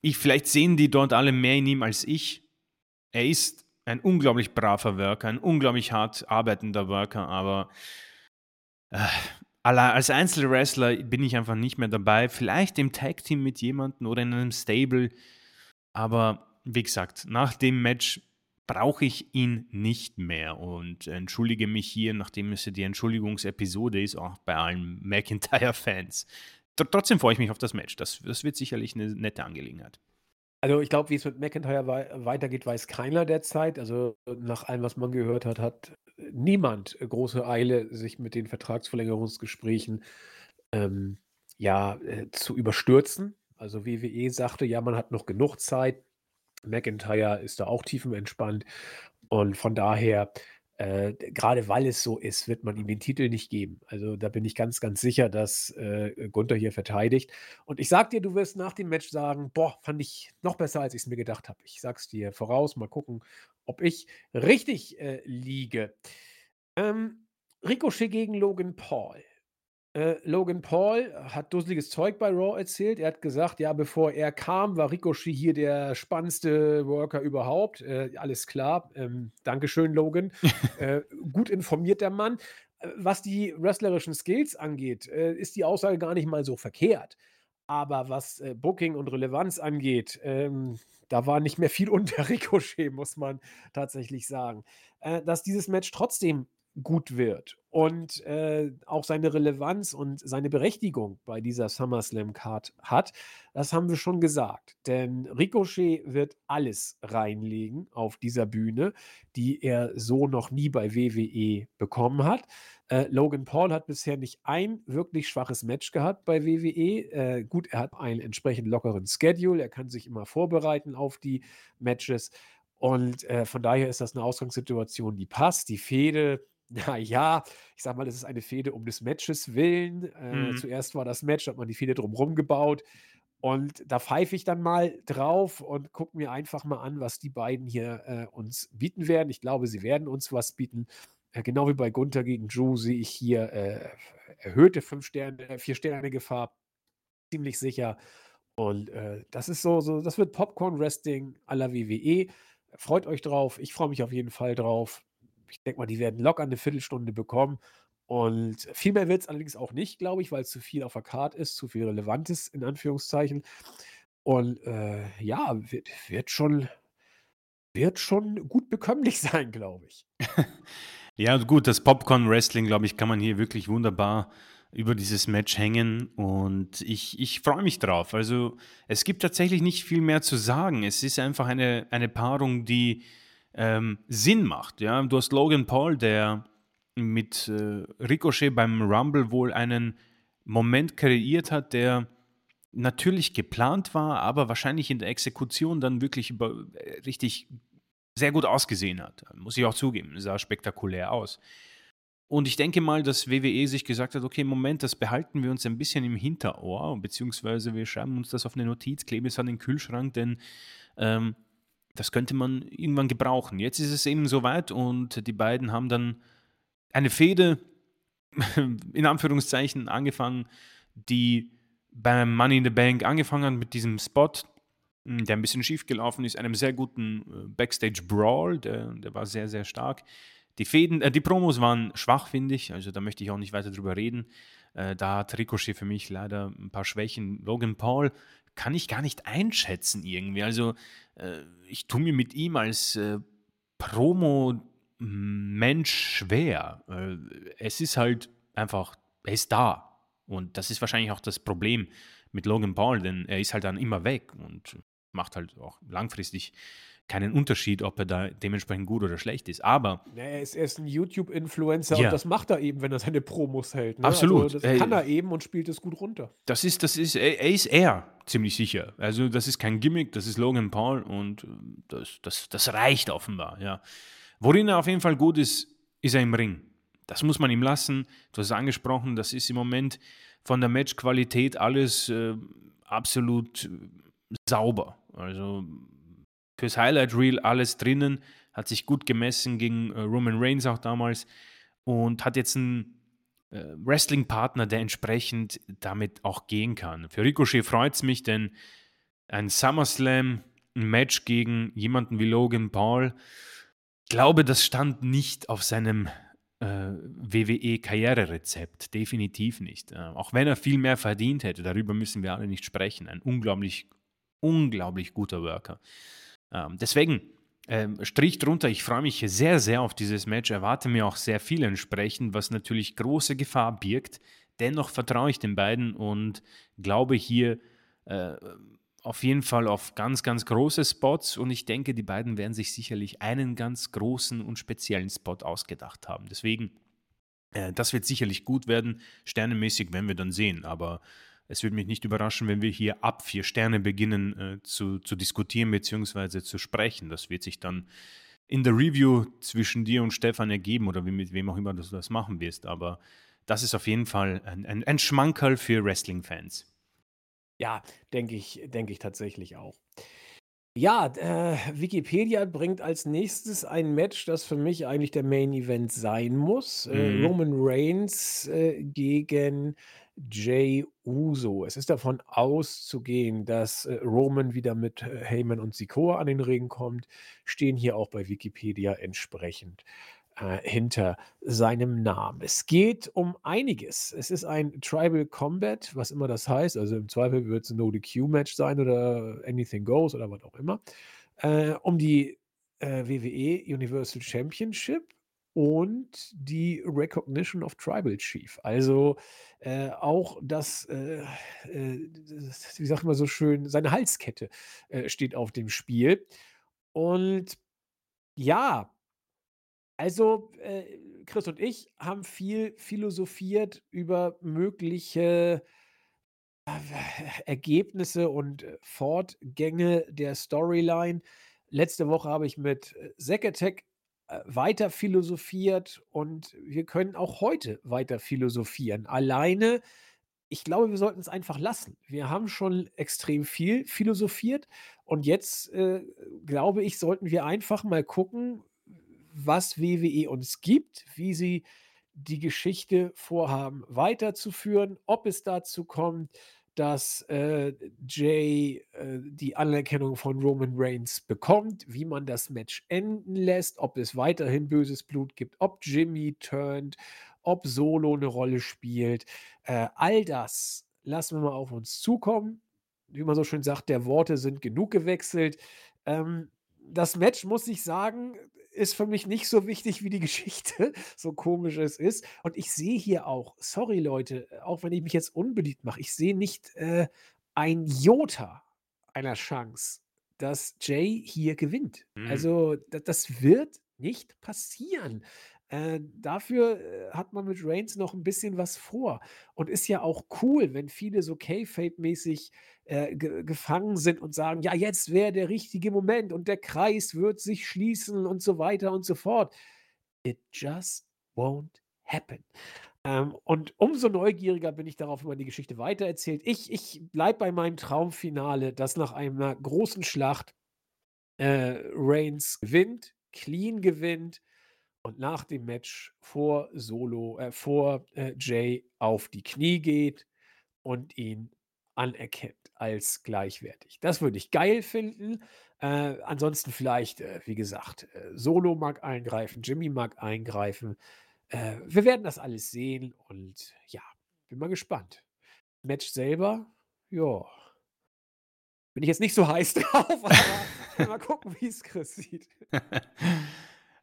ich, vielleicht sehen die dort alle mehr in ihm als ich. Er ist ein unglaublich braver Worker, ein unglaublich hart arbeitender Worker, aber äh, als Einzelwrestler bin ich einfach nicht mehr dabei. Vielleicht im Tag-Team mit jemandem oder in einem Stable. Aber wie gesagt, nach dem Match brauche ich ihn nicht mehr und entschuldige mich hier, nachdem es ja die Entschuldigungsepisode ist, auch bei allen McIntyre-Fans. Trotzdem freue ich mich auf das Match. Das, das wird sicherlich eine nette Angelegenheit. Also ich glaube, wie es mit McIntyre weitergeht, weiß keiner derzeit. Also nach allem, was man gehört hat, hat niemand große Eile, sich mit den Vertragsverlängerungsgesprächen ähm, ja, äh, zu überstürzen. Also WWE sagte, ja, man hat noch genug Zeit. McIntyre ist da auch tiefenentspannt. Und von daher äh, gerade weil es so ist, wird man ihm den Titel nicht geben. Also da bin ich ganz, ganz sicher, dass äh, Gunther hier verteidigt. Und ich sag dir, du wirst nach dem Match sagen, boah, fand ich noch besser, als ich es mir gedacht habe. Ich sag's dir voraus, mal gucken, ob ich richtig äh, liege. Ähm, Ricochet gegen Logan Paul. Äh, Logan Paul hat dusseliges Zeug bei Raw erzählt. Er hat gesagt, ja, bevor er kam, war Ricochet hier der spannendste Worker überhaupt. Äh, alles klar. Ähm, Dankeschön, Logan. äh, gut informiert der Mann. Äh, was die wrestlerischen Skills angeht, äh, ist die Aussage gar nicht mal so verkehrt. Aber was äh, Booking und Relevanz angeht, ähm, da war nicht mehr viel unter Ricochet, muss man tatsächlich sagen. dass dieses Match trotzdem gut wird und äh, auch seine Relevanz und seine Berechtigung bei dieser SummerSlam-Card hat, das haben wir schon gesagt. Denn Ricochet wird alles reinlegen auf dieser Bühne, die er so noch nie bei WWE bekommen hat. Äh, Logan Paul hat bisher nicht ein wirklich schwaches Match gehabt bei WWE. Äh, gut, er hat einen entsprechend lockeren Schedule, er kann sich immer vorbereiten auf die Matches. Und äh, von daher ist das eine Ausgangssituation, die passt. Die Fehde na ja, ich sag mal, es ist eine Fehde um des Matches willen. Äh, Mhm. zuerst war das Match, hat man die Fehde drumherum gebaut. Und da pfeife ich dann mal drauf und gucke mir einfach mal an, was die beiden hier äh, uns bieten werden. Ich glaube, sie werden uns was bieten. Äh, genau wie bei Gunther gegen Drew sehe ich hier äh, erhöhte 5 Sterne, 4 Sterne Gefahr. Ziemlich sicher. Und äh, das ist so, so, das wird Popcorn-Wrestling à la WWE. Freut euch drauf. Ich freue mich auf jeden Fall drauf. Ich denke mal, die werden locker eine Viertelstunde bekommen. Und viel mehr wird es allerdings auch nicht, glaube ich, weil es zu viel auf der Card ist, zu viel Relevantes in Anführungszeichen. Und äh, ja, wird, wird, schon, wird schon gut bekömmlich sein, glaube ich. ja, gut, das Popcorn-Wrestling, glaube ich, kann man hier wirklich wunderbar über dieses Match hängen und ich, ich freue mich drauf. Also es gibt tatsächlich nicht viel mehr zu sagen. Es ist einfach eine, eine Paarung, die ähm, Sinn macht. Ja? Du hast Logan Paul, der mit äh, Ricochet beim Rumble wohl einen Moment kreiert hat, der natürlich geplant war, aber wahrscheinlich in der Exekution dann wirklich über, äh, richtig sehr gut ausgesehen hat. Muss ich auch zugeben, sah spektakulär aus. Und ich denke mal, dass WWE sich gesagt hat, okay, Moment, das behalten wir uns ein bisschen im Hinterohr, beziehungsweise wir schreiben uns das auf eine Notiz, kleben es an den Kühlschrank, denn ähm, das könnte man irgendwann gebrauchen. Jetzt ist es eben soweit und die beiden haben dann eine Fehde, in Anführungszeichen, angefangen, die beim Money in the Bank angefangen hat mit diesem Spot, hm, der ein bisschen schief gelaufen ist, einem sehr guten äh, Backstage Brawl, der, der war sehr, sehr stark. Die Fäden, äh, die Promos waren schwach, finde ich. Also da möchte ich auch nicht weiter drüber reden. Äh, da hat Ricochet für mich leider ein paar Schwächen. Logan Paul kann ich gar nicht einschätzen irgendwie. Also äh, ich tue mir mit ihm als äh, Promo-Mensch schwer. Äh, es ist halt einfach, er ist da. Und das ist wahrscheinlich auch das Problem mit Logan Paul, denn er ist halt dann immer weg und macht halt auch langfristig keinen Unterschied, ob er da dementsprechend gut oder schlecht ist. Aber. Ja, er, ist, er ist ein YouTube-Influencer ja. und das macht er eben, wenn er seine Promos hält. Ne? Absolut. Also das kann er eben und spielt es gut runter. Das ist, das ist, er, ist er, ziemlich sicher. Also, das ist kein Gimmick, das ist Logan Paul und das, das, das reicht offenbar, ja. Worin er auf jeden Fall gut ist, ist er im Ring. Das muss man ihm lassen. Du hast es angesprochen, das ist im Moment von der Matchqualität alles äh, absolut sauber. Also fürs Highlight Reel alles drinnen, hat sich gut gemessen gegen äh, Roman Reigns auch damals und hat jetzt einen äh, Wrestling-Partner, der entsprechend damit auch gehen kann. Für Ricochet freut es mich, denn ein SummerSlam, ein Match gegen jemanden wie Logan Paul, ich glaube, das stand nicht auf seinem äh, WWE-Karriererezept. Definitiv nicht. Äh, auch wenn er viel mehr verdient hätte, darüber müssen wir alle nicht sprechen. Ein unglaublich, unglaublich guter Worker. Ähm, deswegen, ähm, Strich drunter, ich freue mich sehr, sehr auf dieses Match, erwarte mir auch sehr viel entsprechend, was natürlich große Gefahr birgt. Dennoch vertraue ich den beiden und glaube hier äh, auf jeden Fall auf ganz, ganz große Spots und ich denke, die beiden werden sich sicherlich einen ganz großen und speziellen Spot ausgedacht haben. Deswegen, äh, das wird sicherlich gut werden, sternemäßig werden wir dann sehen, aber es würde mich nicht überraschen, wenn wir hier ab vier Sterne beginnen äh, zu, zu diskutieren bzw. zu sprechen. Das wird sich dann in der Review zwischen dir und Stefan ergeben oder wie, mit wem auch immer du das machen wirst. Aber das ist auf jeden Fall ein, ein, ein Schmankerl für Wrestling-Fans. Ja, denke ich, denke ich tatsächlich auch. Ja, äh, Wikipedia bringt als nächstes ein Match, das für mich eigentlich der Main Event sein muss. Äh, mhm. Roman Reigns äh, gegen Jay Uso. Es ist davon auszugehen, dass äh, Roman wieder mit äh, Heyman und Sikoa an den Ring kommt, stehen hier auch bei Wikipedia entsprechend äh, hinter seinem Namen. Es geht um einiges. Es ist ein Tribal Combat, was immer das heißt. Also im Zweifel wird es ein No-DQ-Match sein oder Anything Goes oder was auch immer. Äh, um die äh, WWE Universal Championship und die Recognition of Tribal Chief. Also äh, auch das, äh, äh, wie sagt man so schön, seine Halskette äh, steht auf dem Spiel. Und ja, also äh, Chris und ich haben viel philosophiert über mögliche äh, Ergebnisse und Fortgänge der Storyline. Letzte Woche habe ich mit Zack Attack weiter philosophiert und wir können auch heute weiter philosophieren. Alleine, ich glaube, wir sollten es einfach lassen. Wir haben schon extrem viel philosophiert und jetzt, äh, glaube ich, sollten wir einfach mal gucken, was WWE uns gibt, wie sie die Geschichte vorhaben weiterzuführen, ob es dazu kommt, dass äh, Jay äh, die Anerkennung von Roman Reigns bekommt, wie man das Match enden lässt, ob es weiterhin böses Blut gibt, ob Jimmy turnt, ob Solo eine Rolle spielt. Äh, all das lassen wir mal auf uns zukommen. Wie man so schön sagt, der Worte sind genug gewechselt. Ähm, das Match, muss ich sagen, ist für mich nicht so wichtig wie die Geschichte, so komisch es ist. Und ich sehe hier auch, sorry Leute, auch wenn ich mich jetzt unbeliebt mache, ich sehe nicht äh, ein Jota einer Chance, dass Jay hier gewinnt. Mhm. Also das wird nicht passieren. Äh, dafür äh, hat man mit Reigns noch ein bisschen was vor und ist ja auch cool, wenn viele so Kayfabe-mäßig äh, ge gefangen sind und sagen: „Ja, jetzt wäre der richtige Moment und der Kreis wird sich schließen“ und so weiter und so fort. It just won't happen. Ähm, und umso neugieriger bin ich darauf, wie man die Geschichte weitererzählt. Ich ich bleibe bei meinem Traumfinale, dass nach einer großen Schlacht, äh, Reigns gewinnt, clean gewinnt und nach dem Match vor Solo, äh, vor äh, Jay auf die Knie geht und ihn anerkennt als gleichwertig. Das würde ich geil finden. Äh, ansonsten vielleicht, äh, wie gesagt, äh, Solo mag eingreifen, Jimmy mag eingreifen. Äh, wir werden das alles sehen und ja, bin mal gespannt. Match selber, ja, bin ich jetzt nicht so heiß drauf, aber mal gucken, wie es Chris sieht.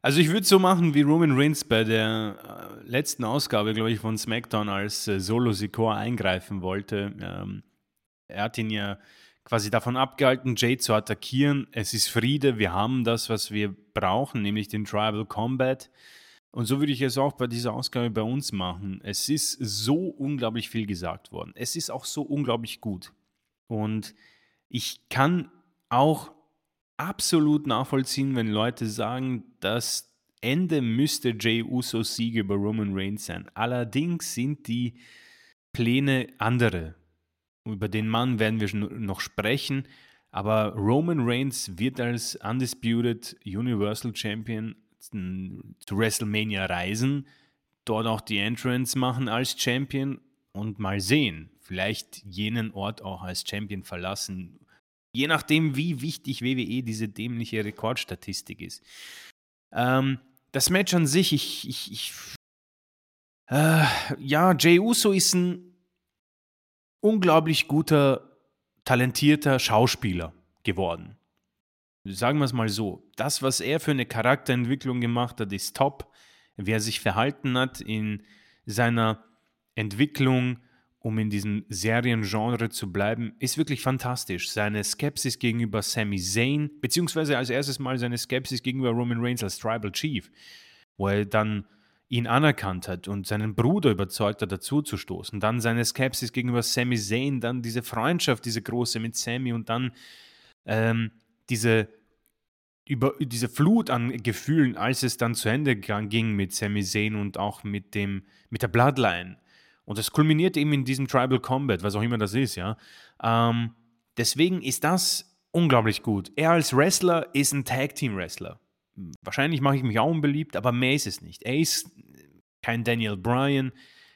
Also ich würde so machen wie Roman Reigns bei der äh, letzten Ausgabe, glaube ich, von SmackDown, als äh, Solo Sikoa eingreifen wollte. Ähm, er hat ihn ja quasi davon abgehalten, Jay zu attackieren. Es ist Friede, wir haben das, was wir brauchen, nämlich den Tribal Combat. Und so würde ich es auch bei dieser Ausgabe bei uns machen. Es ist so unglaublich viel gesagt worden. Es ist auch so unglaublich gut. Und ich kann auch absolut nachvollziehen, wenn Leute sagen, das Ende müsste Jay Uso Sieg über Roman Reigns sein. Allerdings sind die Pläne andere. Über den Mann werden wir noch sprechen, aber Roman Reigns wird als Undisputed Universal Champion zu WrestleMania reisen, dort auch die Entrance machen als Champion und mal sehen, vielleicht jenen Ort auch als Champion verlassen Je nachdem, wie wichtig WWE diese dämliche Rekordstatistik ist. Ähm, das Match an sich, ich, ich, ich äh, ja, Jay Uso ist ein unglaublich guter, talentierter Schauspieler geworden. Sagen wir es mal so. Das, was er für eine Charakterentwicklung gemacht hat, ist top. Wie er sich verhalten hat in seiner Entwicklung um in diesem Seriengenre zu bleiben, ist wirklich fantastisch. Seine Skepsis gegenüber Sami Zayn, beziehungsweise als erstes Mal seine Skepsis gegenüber Roman Reigns als Tribal Chief, wo er dann ihn anerkannt hat und seinen Bruder überzeugt hat, dazu zu stoßen. Dann seine Skepsis gegenüber Sami Zayn, dann diese Freundschaft, diese große mit Sami und dann ähm, diese, über, diese Flut an Gefühlen, als es dann zu Ende ging mit Sami Zayn und auch mit, dem, mit der Bloodline und das kulminiert eben in diesem Tribal Combat, was auch immer das ist, ja. Ähm, deswegen ist das unglaublich gut. Er als Wrestler ist ein Tag-Team-Wrestler. Wahrscheinlich mache ich mich auch unbeliebt, aber mehr ist es nicht. Er ist kein Daniel Bryan,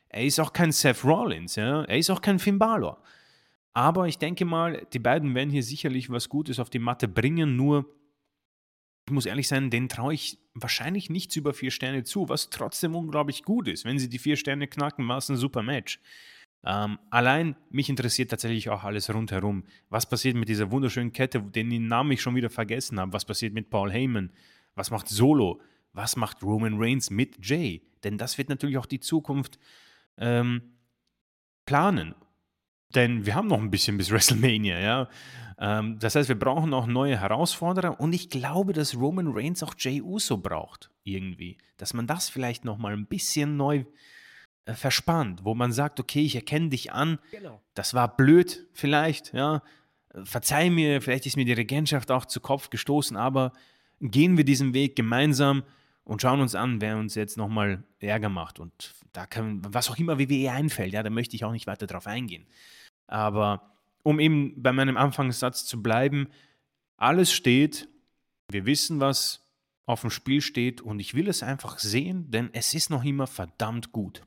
er ist auch kein Seth Rollins, ja. Er ist auch kein Finn Balor. Aber ich denke mal, die beiden werden hier sicherlich was Gutes auf die Matte bringen, nur ich muss ehrlich sein, den traue ich wahrscheinlich nichts über vier Sterne zu, was trotzdem unglaublich gut ist. Wenn sie die vier Sterne knacken, war es ein super Match. Ähm, allein mich interessiert tatsächlich auch alles rundherum. Was passiert mit dieser wunderschönen Kette, den Namen ich schon wieder vergessen habe? Was passiert mit Paul Heyman? Was macht Solo? Was macht Roman Reigns mit Jay? Denn das wird natürlich auch die Zukunft ähm, planen. Denn wir haben noch ein bisschen bis WrestleMania, ja. Ähm, das heißt, wir brauchen auch neue Herausforderer und ich glaube, dass Roman Reigns auch Jay Uso braucht, irgendwie. Dass man das vielleicht nochmal ein bisschen neu äh, verspannt, wo man sagt, okay, ich erkenne dich an, genau. das war blöd vielleicht, ja. Verzeih mir, vielleicht ist mir die Regentschaft auch zu Kopf gestoßen, aber gehen wir diesen Weg gemeinsam und schauen uns an, wer uns jetzt nochmal Ärger macht. Und da kann, was auch immer WWE einfällt, ja, da möchte ich auch nicht weiter drauf eingehen. Aber um eben bei meinem Anfangssatz zu bleiben, alles steht, wir wissen, was auf dem Spiel steht und ich will es einfach sehen, denn es ist noch immer verdammt gut.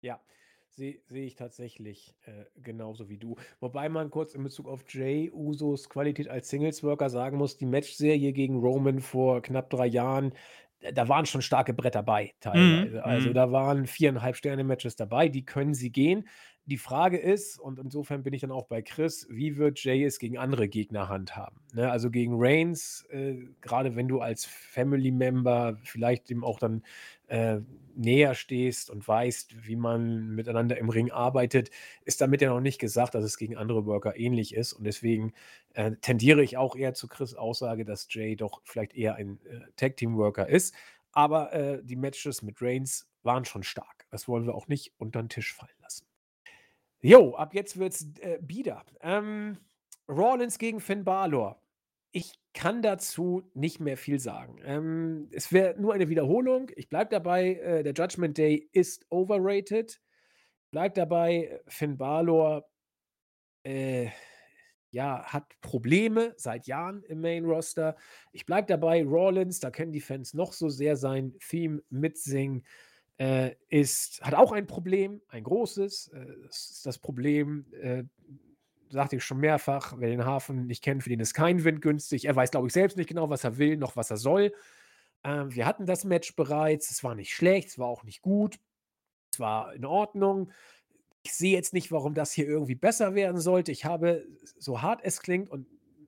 Ja, sehe seh ich tatsächlich äh, genauso wie du. Wobei man kurz in Bezug auf Jay Usos Qualität als Singles-Worker sagen muss, die Matchserie gegen Roman vor knapp drei Jahren, da waren schon starke Bretter bei, teilweise. Mhm. Also mhm. da waren viereinhalb Sterne-Matches dabei, die können sie gehen. Die Frage ist, und insofern bin ich dann auch bei Chris, wie wird Jay es gegen andere Gegner handhaben? Ne, also gegen Reigns, äh, gerade wenn du als Family Member vielleicht dem auch dann äh, näher stehst und weißt, wie man miteinander im Ring arbeitet, ist damit ja noch nicht gesagt, dass es gegen andere Worker ähnlich ist. Und deswegen äh, tendiere ich auch eher zu Chris Aussage, dass Jay doch vielleicht eher ein äh, Tag Team Worker ist. Aber äh, die Matches mit Reigns waren schon stark. Das wollen wir auch nicht unter den Tisch fallen lassen. Jo, ab jetzt wird's äh, bieder. Ähm, Rollins gegen Finn Balor. Ich kann dazu nicht mehr viel sagen. Ähm, es wäre nur eine Wiederholung. Ich bleibe dabei, äh, der Judgment Day ist overrated. Bleib dabei, Finn Balor äh, ja, hat Probleme seit Jahren im Main Roster. Ich bleibe dabei, Rollins, da können die Fans noch so sehr sein Theme mitsingen äh, ist, hat auch ein Problem, ein großes. Äh, das ist das Problem, äh, sagte ich schon mehrfach, wer den Hafen nicht kennt, für den ist kein Wind günstig. Er weiß, glaube ich, selbst nicht genau, was er will, noch was er soll. Ähm, wir hatten das Match bereits. Es war nicht schlecht, es war auch nicht gut. Es war in Ordnung. Ich sehe jetzt nicht, warum das hier irgendwie besser werden sollte. Ich habe, so hart es klingt, und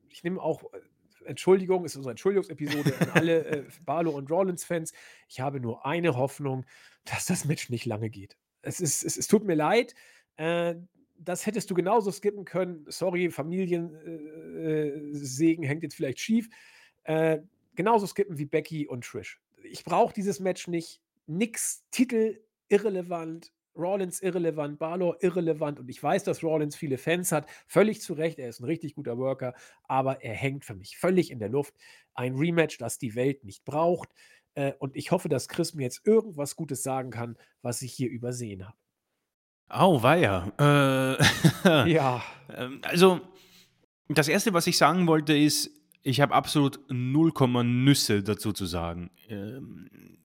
ich nehme auch äh, Entschuldigung, ist unsere Entschuldigungsepisode an alle äh, Barlow und Rollins-Fans. Ich habe nur eine Hoffnung, dass das Match nicht lange geht. Es, ist, es, es tut mir leid. Äh, das hättest du genauso skippen können. Sorry, Familiensegen äh, hängt jetzt vielleicht schief. Äh, genauso skippen wie Becky und Trish. Ich brauche dieses Match nicht. Nix, Titel irrelevant, Rollins irrelevant, Balor irrelevant und ich weiß, dass Rollins viele Fans hat, völlig zu Recht, er ist ein richtig guter Worker, aber er hängt für mich völlig in der Luft. Ein Rematch, das die Welt nicht braucht äh, und ich hoffe, dass Chris mir jetzt irgendwas Gutes sagen kann, was ich hier übersehen habe. Au, weia. Äh, ja. Ähm, also, das Erste, was ich sagen wollte, ist, ich habe absolut 0, Nüsse dazu zu sagen. Ähm,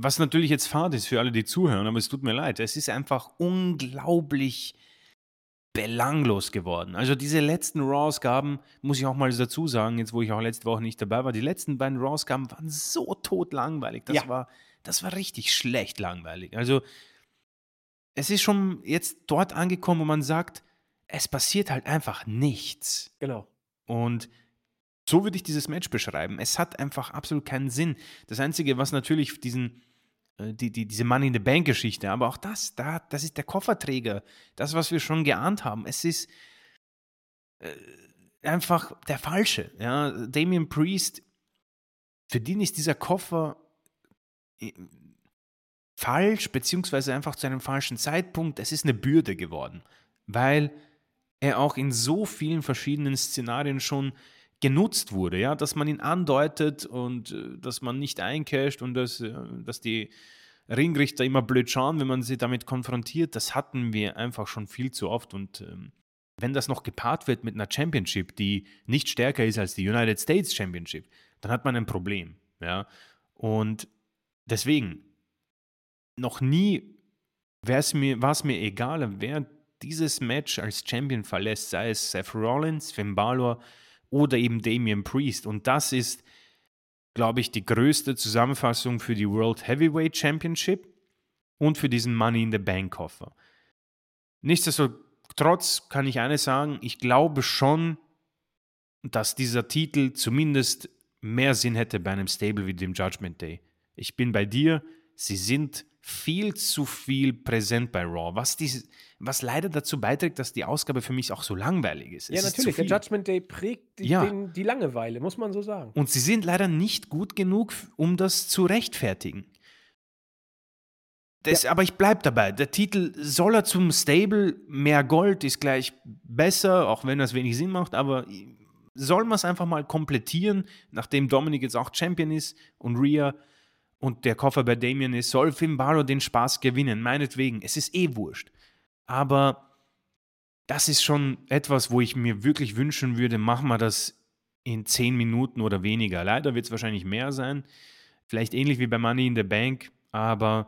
was natürlich jetzt fad ist für alle, die zuhören, aber es tut mir leid. Es ist einfach unglaublich belanglos geworden. Also diese letzten Raw-Ausgaben, muss ich auch mal dazu sagen, jetzt wo ich auch letzte Woche nicht dabei war, die letzten beiden Raw-Ausgaben waren so totlangweilig. Das, ja. war, das war richtig schlecht langweilig. Also es ist schon jetzt dort angekommen, wo man sagt, es passiert halt einfach nichts. Genau. Und so würde ich dieses Match beschreiben. Es hat einfach absolut keinen Sinn. Das Einzige, was natürlich diesen die, die, diese Money in the Bank Geschichte, aber auch das, da, das ist der Kofferträger, das, was wir schon geahnt haben. Es ist äh, einfach der falsche. Ja? Damien Priest, für den ist dieser Koffer äh, falsch, beziehungsweise einfach zu einem falschen Zeitpunkt. Es ist eine Bürde geworden, weil er auch in so vielen verschiedenen Szenarien schon genutzt wurde, ja, dass man ihn andeutet und äh, dass man nicht eincasht und dass, äh, dass die Ringrichter immer blöd schauen, wenn man sie damit konfrontiert, das hatten wir einfach schon viel zu oft. Und ähm, wenn das noch gepaart wird mit einer Championship, die nicht stärker ist als die United States Championship, dann hat man ein Problem, ja, und deswegen noch nie war es mir, mir egal, wer dieses Match als Champion verlässt, sei es Seth Rollins, Finn Balor, oder eben Damian Priest. Und das ist, glaube ich, die größte Zusammenfassung für die World Heavyweight Championship und für diesen Money in the Bank Koffer. Nichtsdestotrotz kann ich eines sagen, ich glaube schon, dass dieser Titel zumindest mehr Sinn hätte bei einem Stable wie dem Judgment Day. Ich bin bei dir, sie sind viel zu viel präsent bei Raw, was, die, was leider dazu beiträgt, dass die Ausgabe für mich auch so langweilig ist. Es ja, natürlich, der Judgment Day prägt die, ja. den, die Langeweile, muss man so sagen. Und sie sind leider nicht gut genug, um das zu rechtfertigen. Das, ja. Aber ich bleibe dabei. Der Titel soll er zum Stable, mehr Gold ist gleich besser, auch wenn das wenig Sinn macht, aber soll man es einfach mal komplettieren, nachdem Dominik jetzt auch Champion ist und Rhea und der Koffer bei Damien ist, soll Finn Balor den Spaß gewinnen. Meinetwegen, es ist eh wurscht. Aber das ist schon etwas, wo ich mir wirklich wünschen würde, machen wir das in zehn Minuten oder weniger. Leider wird es wahrscheinlich mehr sein. Vielleicht ähnlich wie bei Money in the Bank, aber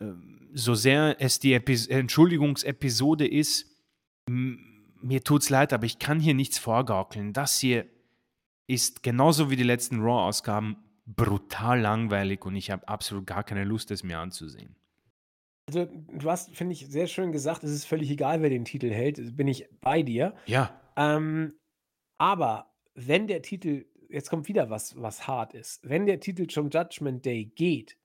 äh, so sehr es die Epis Entschuldigungsepisode ist, mir tut es leid, aber ich kann hier nichts vorgaukeln. Das hier ist genauso wie die letzten Raw-Ausgaben brutal langweilig und ich habe absolut gar keine Lust, es mir anzusehen. Also, du hast, finde ich, sehr schön gesagt, es ist völlig egal, wer den Titel hält, bin ich bei dir. Ja. Ähm, aber wenn der Titel, jetzt kommt wieder was, was hart ist, wenn der Titel zum Judgment Day geht,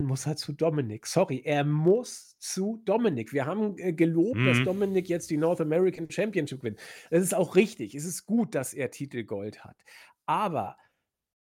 muss er zu Dominik. Sorry, er muss zu Dominik. Wir haben äh, gelobt, dass Mhm. Dominik jetzt die North American Championship gewinnt. Das ist auch richtig. Es ist gut, dass er Titelgold hat. Aber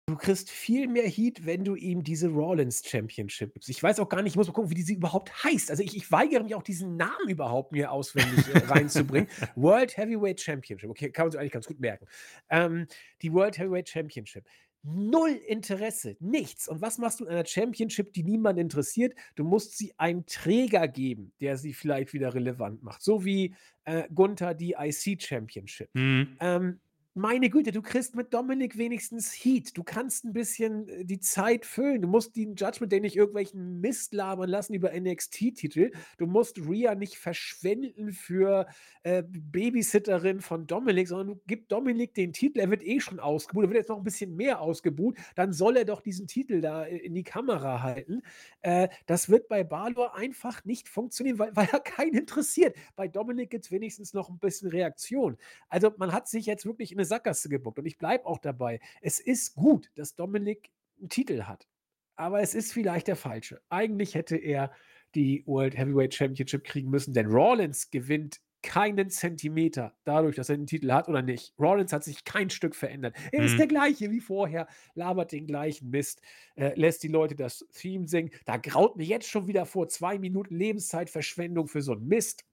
du kriegst viel mehr Heat, wenn du ihm diese Rollins Championship gibst. Ich weiß auch gar nicht, ich muss mal gucken, wie die sie überhaupt heißt. Also ich, ich weigere mich auch, diesen Namen überhaupt mir auswendig äh, reinzubringen. World Heavyweight Championship. Okay, kann man sich eigentlich ganz gut merken. Ähm, die World Heavyweight Championship. Null Interesse, nichts. Und was machst du in einer Championship, die niemand interessiert? Du musst sie einen Träger geben, der sie vielleicht wieder relevant macht. So wie äh, Gunther die IC Championship. Mhm. Ähm, meine Güte, du kriegst mit Dominik wenigstens Heat. Du kannst ein bisschen äh, die Zeit füllen. Du musst den Judgment Day nicht irgendwelchen Mist labern lassen über NXT-Titel. Du musst Rhea nicht verschwenden für äh, Babysitterin von Dominik, sondern du gib Dominik den Titel. Er wird eh schon ausgebucht. Er wird jetzt noch ein bisschen mehr ausgebucht. Dann soll er doch diesen Titel da äh, in die Kamera halten. Äh, das wird bei Balor einfach nicht funktionieren, weil, weil er keinen interessiert. Bei Dominik gibt es wenigstens noch ein bisschen Reaktion. Also man hat sich jetzt wirklich in eine Sackgasse gebuckt und ich bleibe auch dabei. Es ist gut, dass Dominik einen Titel hat, aber es ist vielleicht der falsche. Eigentlich hätte er die World Heavyweight Championship kriegen müssen, denn Rollins gewinnt keinen Zentimeter dadurch, dass er den Titel hat oder nicht. Rollins hat sich kein Stück verändert. Er ist Mhm. der gleiche wie vorher, labert den gleichen Mist, äh, lässt die Leute das Theme singen. Da graut mir jetzt schon wieder vor zwei Minuten Lebenszeitverschwendung für so einen Mist.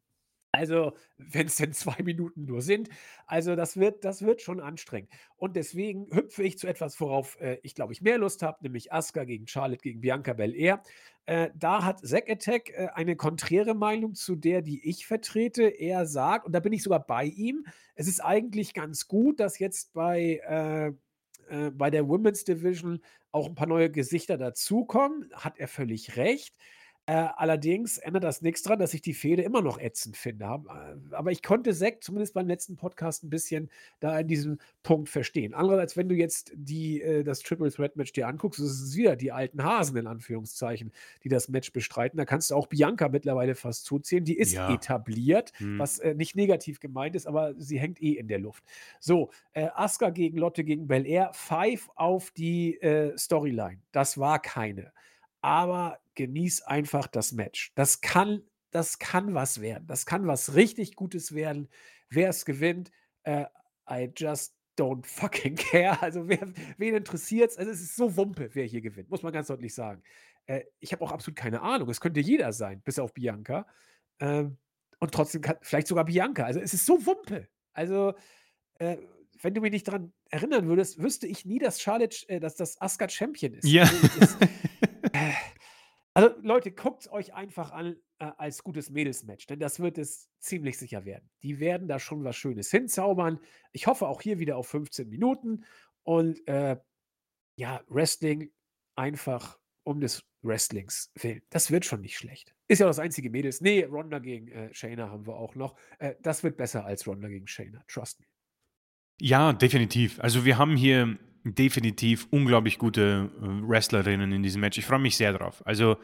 Also, wenn es denn zwei Minuten nur sind. Also, das wird, das wird schon anstrengend. Und deswegen hüpfe ich zu etwas, worauf äh, ich glaube ich mehr Lust habe, nämlich Asuka gegen Charlotte gegen Bianca Belair. Äh, da hat Zack Attack äh, eine konträre Meinung zu der, die ich vertrete. Er sagt, und da bin ich sogar bei ihm, es ist eigentlich ganz gut, dass jetzt bei, äh, äh, bei der Women's Division auch ein paar neue Gesichter dazukommen. Hat er völlig recht. Äh, allerdings ändert das nichts dran, dass ich die Fehde immer noch ätzend finde. Äh, aber ich konnte Zack zumindest beim letzten Podcast ein bisschen da in diesem Punkt verstehen. Andererseits, wenn du jetzt die, äh, das Triple Threat Match dir anguckst, ist es wieder die alten Hasen in Anführungszeichen, die das Match bestreiten. Da kannst du auch Bianca mittlerweile fast zuzählen. Die ist Ja. etabliert, Mhm. was äh, nicht negativ gemeint ist, aber sie hängt eh in der Luft. So, äh, Asuka gegen Lotte gegen Belair, Five auf die äh, Storyline. Das war keine aber genieß einfach das Match. Das kann, das kann was werden. Das kann was richtig Gutes werden. Wer es gewinnt, äh, I just don't fucking care. Also wer, wen interessiert es? Also es ist so Wumpe, wer hier gewinnt, muss man ganz deutlich sagen. Äh, ich habe auch absolut keine Ahnung. Es könnte jeder sein, bis auf Bianca. Ähm, und trotzdem kann, vielleicht sogar Bianca. Also es ist so Wumpe. Also äh, wenn du mich nicht daran erinnern würdest, wüsste ich nie, dass Charlotte, äh, dass das Asuka Champion ist. Ja. Also, äh, also Leute, guckt es euch einfach an äh, als gutes Mädelsmatch, denn das wird es ziemlich sicher werden. Die werden da schon was Schönes hinzaubern. Ich hoffe auch hier wieder auf 15 Minuten und äh, ja, Wrestling einfach um des Wrestlings willen. Das wird schon nicht schlecht. Ist ja auch das einzige Mädels. Nee, Ronda gegen äh, Shayna haben wir auch noch. Äh, das wird besser als Ronda gegen Shayna. Trust me. Ja, definitiv. Also wir haben hier definitiv unglaublich gute äh, Wrestlerinnen in diesem Match. Ich freue mich sehr drauf. Also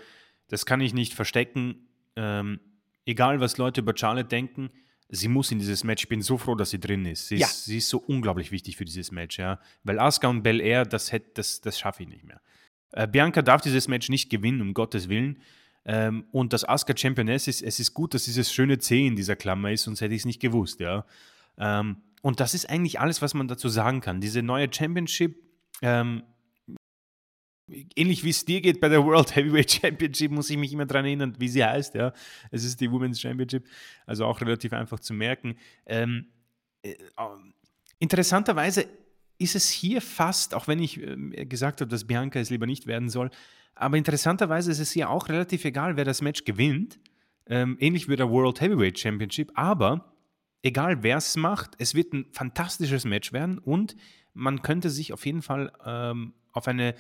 das kann ich nicht verstecken. Ähm, egal, was Leute über Charlotte denken, sie muss in dieses Match. Ich bin so froh, dass sie drin ist. Sie, Ja. ist, sie ist so unglaublich wichtig für dieses Match. Ja? Weil Asuka und Belair, das, hätt- das, das schaffe ich nicht mehr. Äh, Bianca darf dieses Match nicht gewinnen, um Gottes Willen. Ähm, und dass Asuka Championess ist, es ist gut, dass dieses schöne C in dieser Klammer ist, sonst hätte ich es nicht gewusst, ja. Ähm, und das ist eigentlich alles, was man dazu sagen kann. Diese neue Championship, ähm, ähnlich wie es dir geht bei der World Heavyweight Championship, muss ich mich immer daran erinnern, wie sie heißt, ja. Es ist die Women's Championship, also auch relativ einfach zu merken. Ähm, äh, interessanterweise ist es hier fast, auch wenn ich ähm, gesagt habe, dass Bianca es lieber nicht werden soll, aber interessanterweise ist es hier auch relativ egal, wer das Match gewinnt. Ähm, ähnlich wie der World Heavyweight Championship, aber egal wer es macht, es wird ein fantastisches Match werden und man könnte sich auf jeden Fall ähm, auf eine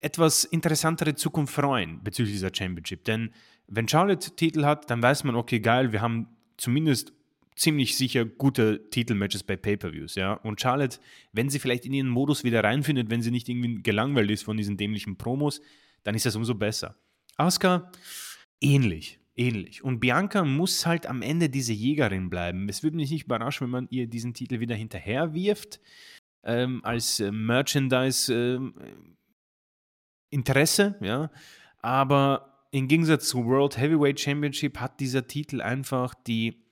etwas interessantere Zukunft freuen bezüglich dieser Championship. Denn wenn Charlotte Titel hat, dann weiß man, okay, geil, wir haben zumindest ziemlich sicher gute Titelmatches bei Pay-Per-Views, ja. Und Charlotte, wenn sie vielleicht in ihren Modus wieder reinfindet, wenn sie nicht irgendwie gelangweilt ist von diesen dämlichen Promos, dann ist das umso besser. Asuka, ähnlich, ähnlich. Und Bianca muss halt am Ende diese Jägerin bleiben. Es würde mich nicht überraschen, wenn man ihr diesen Titel wieder hinterher wirft, ähm, als äh, Merchandise äh, Interesse, ja. Aber im Gegensatz zu World Heavyweight Championship hat dieser Titel einfach die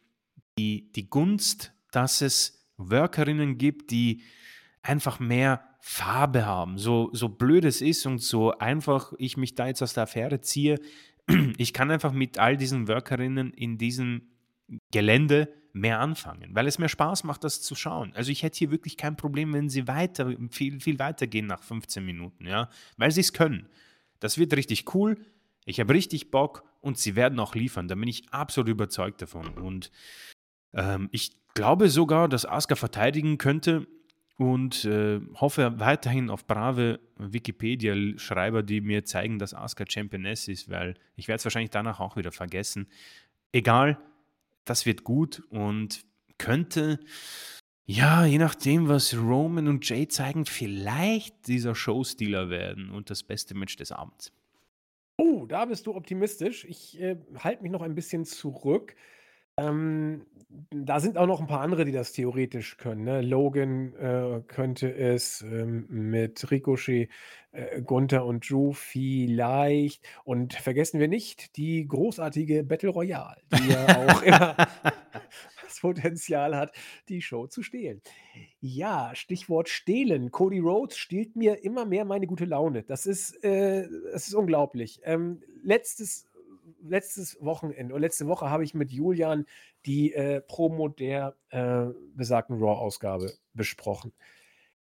die, die Gunst, dass es Workerinnen gibt, die einfach mehr Farbe haben. So, so blöd es ist und so einfach ich mich da jetzt aus der Affäre ziehe, ich kann einfach mit all diesen Workerinnen in diesem Gelände mehr anfangen, weil es mir Spaß macht, das zu schauen. Also ich hätte hier wirklich kein Problem, wenn sie weiter, viel, viel weiter gehen nach 15 Minuten, ja, weil sie es können. Das wird richtig cool. Ich habe richtig Bock und sie werden auch liefern. Da bin ich absolut überzeugt davon. Und ähm, ich glaube sogar, dass Asuka verteidigen könnte und äh, hoffe weiterhin auf brave Wikipedia-Schreiber, die mir zeigen, dass Asuka Championess ist, weil ich werde es wahrscheinlich danach auch wieder vergessen. Egal, das wird gut und könnte, ja, je nachdem, was Roman und Jay zeigen, vielleicht dieser Showstealer werden und das beste Match des Abends. Oh, da bist du optimistisch. Ich äh, halte mich noch ein bisschen zurück. Ähm, da sind auch noch ein paar andere, die das theoretisch können, ne? Logan, äh, könnte es, ähm, mit Ricochet, äh, Gunther und Drew vielleicht. Und vergessen wir nicht die großartige Battle Royale, die ja auch immer das Potenzial hat, die Show zu stehlen. Ja, Stichwort stehlen. Cody Rhodes stiehlt mir immer mehr meine gute Laune. Das ist, äh das ist unglaublich. Ähm, letztes letztes Wochenende oder letzte Woche habe ich mit Julian die äh, Promo der äh, besagten Raw-Ausgabe besprochen.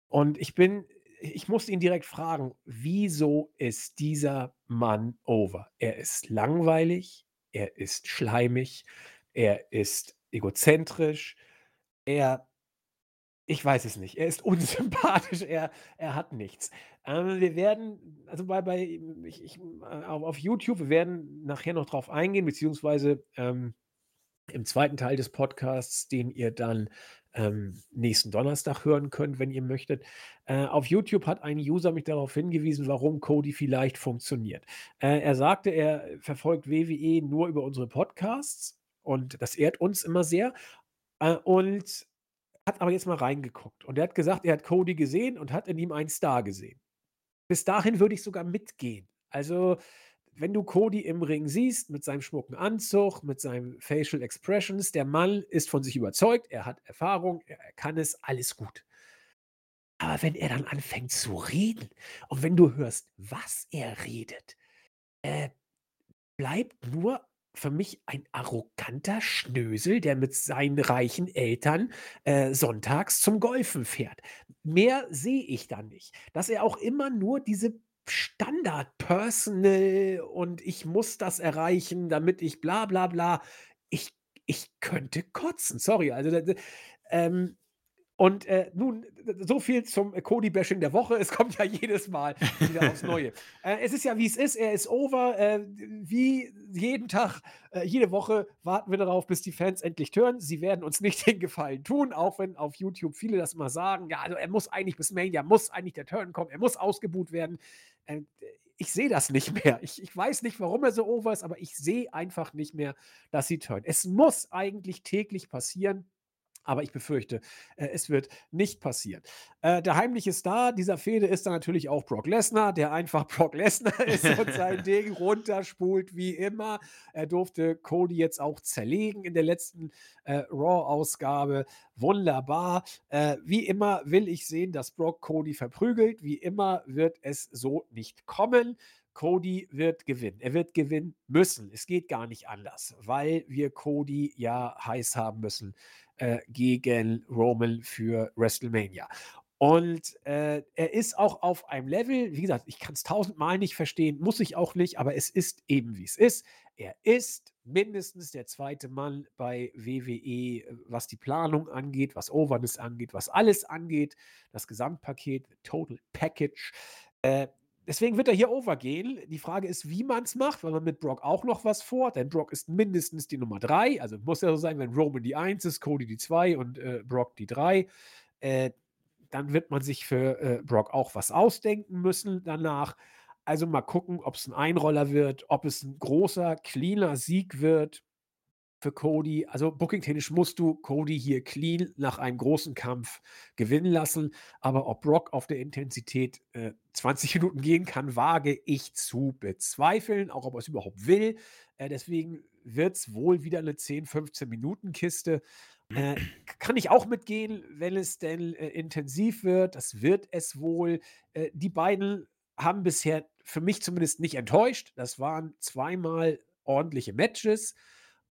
Und ich bin, ich musste ihn direkt fragen, wieso ist dieser Mann over? Er ist langweilig, er ist schleimig, er ist egozentrisch, er ich weiß es nicht. Er ist unsympathisch, er er hat nichts. Ähm, wir werden also bei bei ich ich äh, auf auf YouTube wir werden nachher noch drauf eingehen, beziehungsweise, ähm, im zweiten Teil des Podcasts, den ihr dann, ähm, nächsten Donnerstag hören könnt, wenn ihr möchtet. Äh, auf YouTube hat ein User mich darauf hingewiesen, warum Cody vielleicht funktioniert. Äh, er sagte, er verfolgt WWE nur über unsere Podcasts und das ehrt uns immer sehr. Äh, und hat aber jetzt mal reingeguckt und er hat gesagt, er hat Cody gesehen und hat in ihm einen Star gesehen. Bis dahin würde ich sogar mitgehen. Also, wenn du Cody im Ring siehst, mit seinem schmucken Anzug, mit seinen Facial Expressions, der Mann ist von sich überzeugt, er hat Erfahrung, er kann es, alles gut. Aber wenn er dann anfängt zu reden und wenn du hörst, was er redet, äh, bleibt nur für mich ein arroganter Schnösel, der mit seinen reichen Eltern äh, sonntags zum Golfen fährt. Mehr sehe ich da nicht. Dass er auch immer nur diese Standard-Personal und ich muss das erreichen, damit ich bla bla bla. Ich, ich könnte kotzen, sorry. Also, ähm, und äh, nun, so viel zum Cody-Bashing der Woche. Es kommt ja jedes Mal wieder aufs Neue. äh, es ist ja, wie es ist. Er ist over. Äh, wie jeden Tag, äh, jede Woche warten wir darauf, bis die Fans endlich hören. Sie werden uns nicht den Gefallen tun, auch wenn auf YouTube viele das immer sagen. Ja, also er muss eigentlich bis Mania, muss eigentlich der Turn kommen, er muss ausgebuht werden. Äh, ich sehe das nicht mehr. Ich, ich, weiß nicht, warum er so over ist, aber ich sehe einfach nicht mehr, dass sie turn. Es muss eigentlich täglich passieren. Aber ich befürchte, äh, es wird nicht passieren. Äh, der heimliche Star dieser Fehde ist dann natürlich auch Brock Lesnar, der einfach Brock Lesnar ist und sein Ding runterspult wie immer. Er durfte Cody jetzt auch zerlegen in der letzten äh, Raw-Ausgabe. Wunderbar. Äh, wie immer will ich sehen, dass Brock Cody verprügelt. Wie immer wird es so nicht kommen. Cody wird gewinnen. Er wird gewinnen müssen. Es geht gar nicht anders, weil wir Cody ja heiß haben müssen äh, gegen Roman für WrestleMania. Und äh, er ist auch auf einem Level, wie gesagt, ich kann es tausendmal nicht verstehen, muss ich auch nicht, aber es ist eben wie es ist. Er ist mindestens der zweite Mann bei WWE, äh, was die Planung angeht, was Overness angeht, was alles angeht, das Gesamtpaket, Total Package. Äh, deswegen wird er hier overgehen. Die Frage ist, wie man es macht, weil man mit Brock auch noch was vor, denn Brock ist mindestens die Nummer 3. Also muss ja so sein, wenn Roman die 1 ist, Cody die 2 und äh, Brock die 3. Äh, dann wird man sich für äh, Brock auch was ausdenken müssen danach. Also mal gucken, ob es ein Einroller wird, ob es ein großer, cleaner Sieg wird für Cody. Also bookingtechnisch musst du Cody hier clean nach einem großen Kampf gewinnen lassen. Aber ob Brock auf der Intensität äh, 20 Minuten gehen kann, wage ich zu bezweifeln, auch ob er es überhaupt will. Äh, deswegen wird es wohl wieder eine 10, 15 Minuten Kiste. Äh, kann ich auch mitgehen, wenn es denn äh, intensiv wird. Das wird es wohl. Äh, die beiden haben bisher für mich zumindest nicht enttäuscht. Das waren zweimal ordentliche Matches.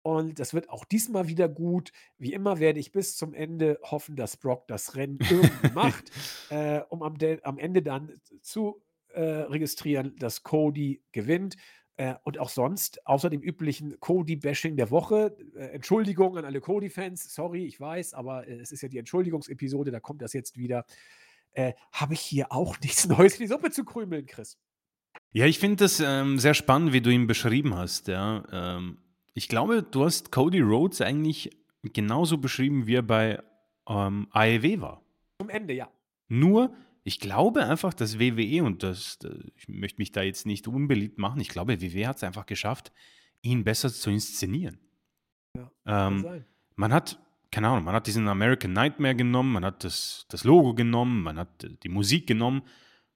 Und das wird auch diesmal wieder gut. Wie immer werde ich bis zum Ende hoffen, dass Brock das Rennen irgendwie macht, äh, um am, am, Ende dann zu äh, registrieren, dass Cody gewinnt. Äh, und auch sonst, außer dem üblichen Cody-Bashing der Woche, äh, Entschuldigung an alle Cody-Fans, sorry, ich weiß, aber äh, es ist ja die Entschuldigungsepisode, da kommt das jetzt wieder. Äh, habe ich hier auch nichts Neues in die Suppe zu krümeln, Chris. Ja, ich finde das ähm, sehr spannend, wie du ihn beschrieben hast. Ja. Ähm, ich glaube, du hast Cody Rhodes eigentlich genauso beschrieben, wie er bei ähm, AEW war. Zum Ende, ja. Nur, ich glaube einfach, dass WWE, und das, das, ich möchte mich da jetzt nicht unbeliebt machen, ich glaube, WWE hat es einfach geschafft, ihn besser zu inszenieren. Ja, ähm, man hat, keine Ahnung, man hat diesen American Nightmare genommen, man hat das, das Logo genommen, man hat die Musik genommen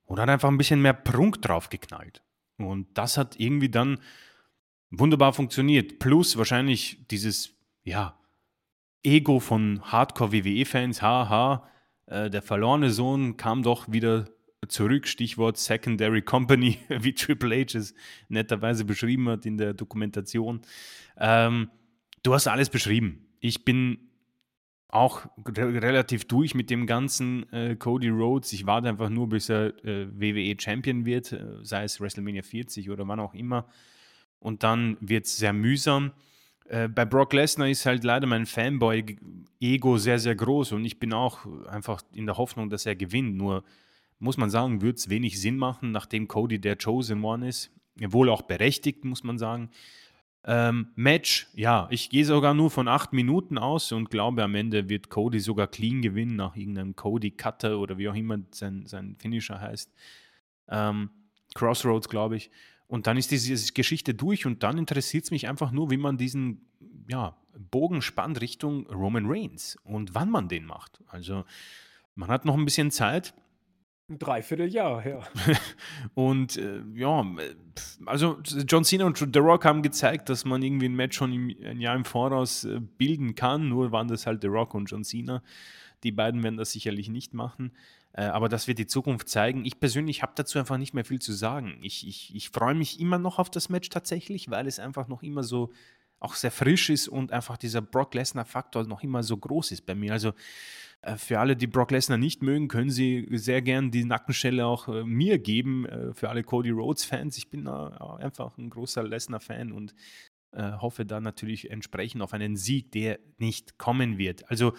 und hat einfach ein bisschen mehr Prunk drauf geknallt. Und das hat irgendwie dann wunderbar funktioniert. Plus wahrscheinlich dieses, ja, Ego von Hardcore-WWE-Fans, haha, äh, der verlorene Sohn kam doch wieder zurück, Stichwort Secondary Company, wie Triple H es netterweise beschrieben hat in der Dokumentation. Ähm, du hast alles beschrieben. Ich bin auch re relativ durch mit dem ganzen äh, Cody Rhodes. Ich warte einfach nur, bis er äh, WWE Champion wird, äh, sei es WrestleMania 40 oder wann auch immer. Und dann wird es sehr mühsam. Äh, bei Brock Lesnar ist halt leider mein Fanboy-Ego sehr, sehr groß und ich bin auch einfach in der Hoffnung, dass er gewinnt. Nur muss man sagen, wird es wenig Sinn machen, nachdem Cody der Chosen One ist. Wohl auch berechtigt, muss man sagen. Ähm, Match, ja, ich gehe sogar nur von acht Minuten aus und glaube, am Ende wird Cody sogar clean gewinnen, nach irgendeinem Cody Cutter oder wie auch immer sein, sein Finisher heißt. Ähm, Crossroads, glaube ich. Und dann ist diese Geschichte durch und dann interessiert es mich einfach nur, wie man diesen ja, Bogen spannt Richtung Roman Reigns und wann man den macht. Also man hat noch ein bisschen Zeit. Ein Dreivierteljahr, ja. und äh, ja, also John Cena und The Rock haben gezeigt, dass man irgendwie ein Match schon im, ein Jahr im Voraus äh, bilden kann. Nur waren das halt The Rock und John Cena. Die beiden werden das sicherlich nicht machen. Äh, aber das wird die Zukunft zeigen. Ich persönlich habe dazu einfach nicht mehr viel zu sagen. Ich, ich, ich freue mich immer noch auf das Match tatsächlich, weil es einfach noch immer so auch sehr frisch ist und einfach dieser Brock Lesnar-Faktor noch immer so groß ist bei mir. Also äh, für alle, die Brock Lesnar nicht mögen, können sie sehr gern die Nackenschelle auch äh, mir geben. Äh, für alle Cody Rhodes-Fans. Ich bin einfach ein großer Lesnar-Fan und äh, hoffe da natürlich entsprechend auf einen Sieg, der nicht kommen wird. Also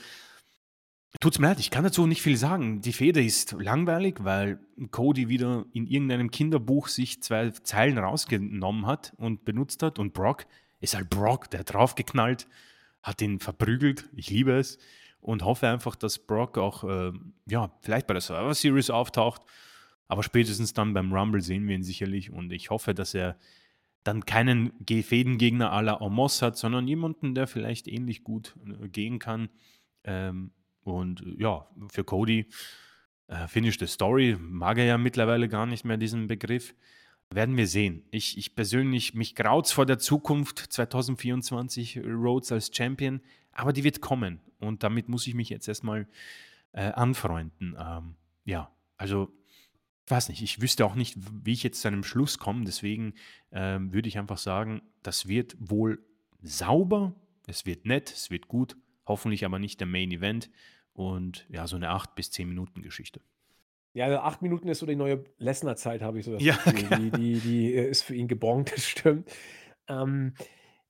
Tut's mir leid, ich kann dazu nicht viel sagen. Die Feder ist langweilig, weil Cody wieder in irgendeinem Kinderbuch sich zwei Zeilen rausgenommen hat und benutzt hat und Brock ist halt Brock, der hat draufgeknallt, hat ihn verprügelt. Ich liebe es und hoffe einfach, dass Brock auch, äh, ja, vielleicht bei der Survivor Series auftaucht, aber spätestens dann beim Rumble sehen wir ihn sicherlich und ich hoffe, dass er dann keinen Fädengegner à la Omos hat, sondern jemanden, der vielleicht ähnlich gut äh, gehen kann. Ähm, und ja, für Cody äh, Finish the Story. Mag er ja mittlerweile gar nicht mehr diesen Begriff. Werden wir sehen. Ich, ich persönlich, mich graut's vor der Zukunft 2024 Rhodes als Champion, aber die wird kommen. Und damit muss ich mich jetzt erstmal äh, anfreunden. Ähm, ja, also weiß nicht, ich wüsste auch nicht, wie ich jetzt zu einem Schluss komme, deswegen ähm, würde ich einfach sagen, das wird wohl sauber, es wird nett, es wird gut, hoffentlich aber nicht der Main Event und ja, so eine 8 bis 10 Minuten Geschichte. Ja, also acht Minuten ist so die neue Lessner-Zeit, habe ich so das Ja, Gefühl. Die, die, die äh, ist für ihn gebongt, das stimmt. Ähm,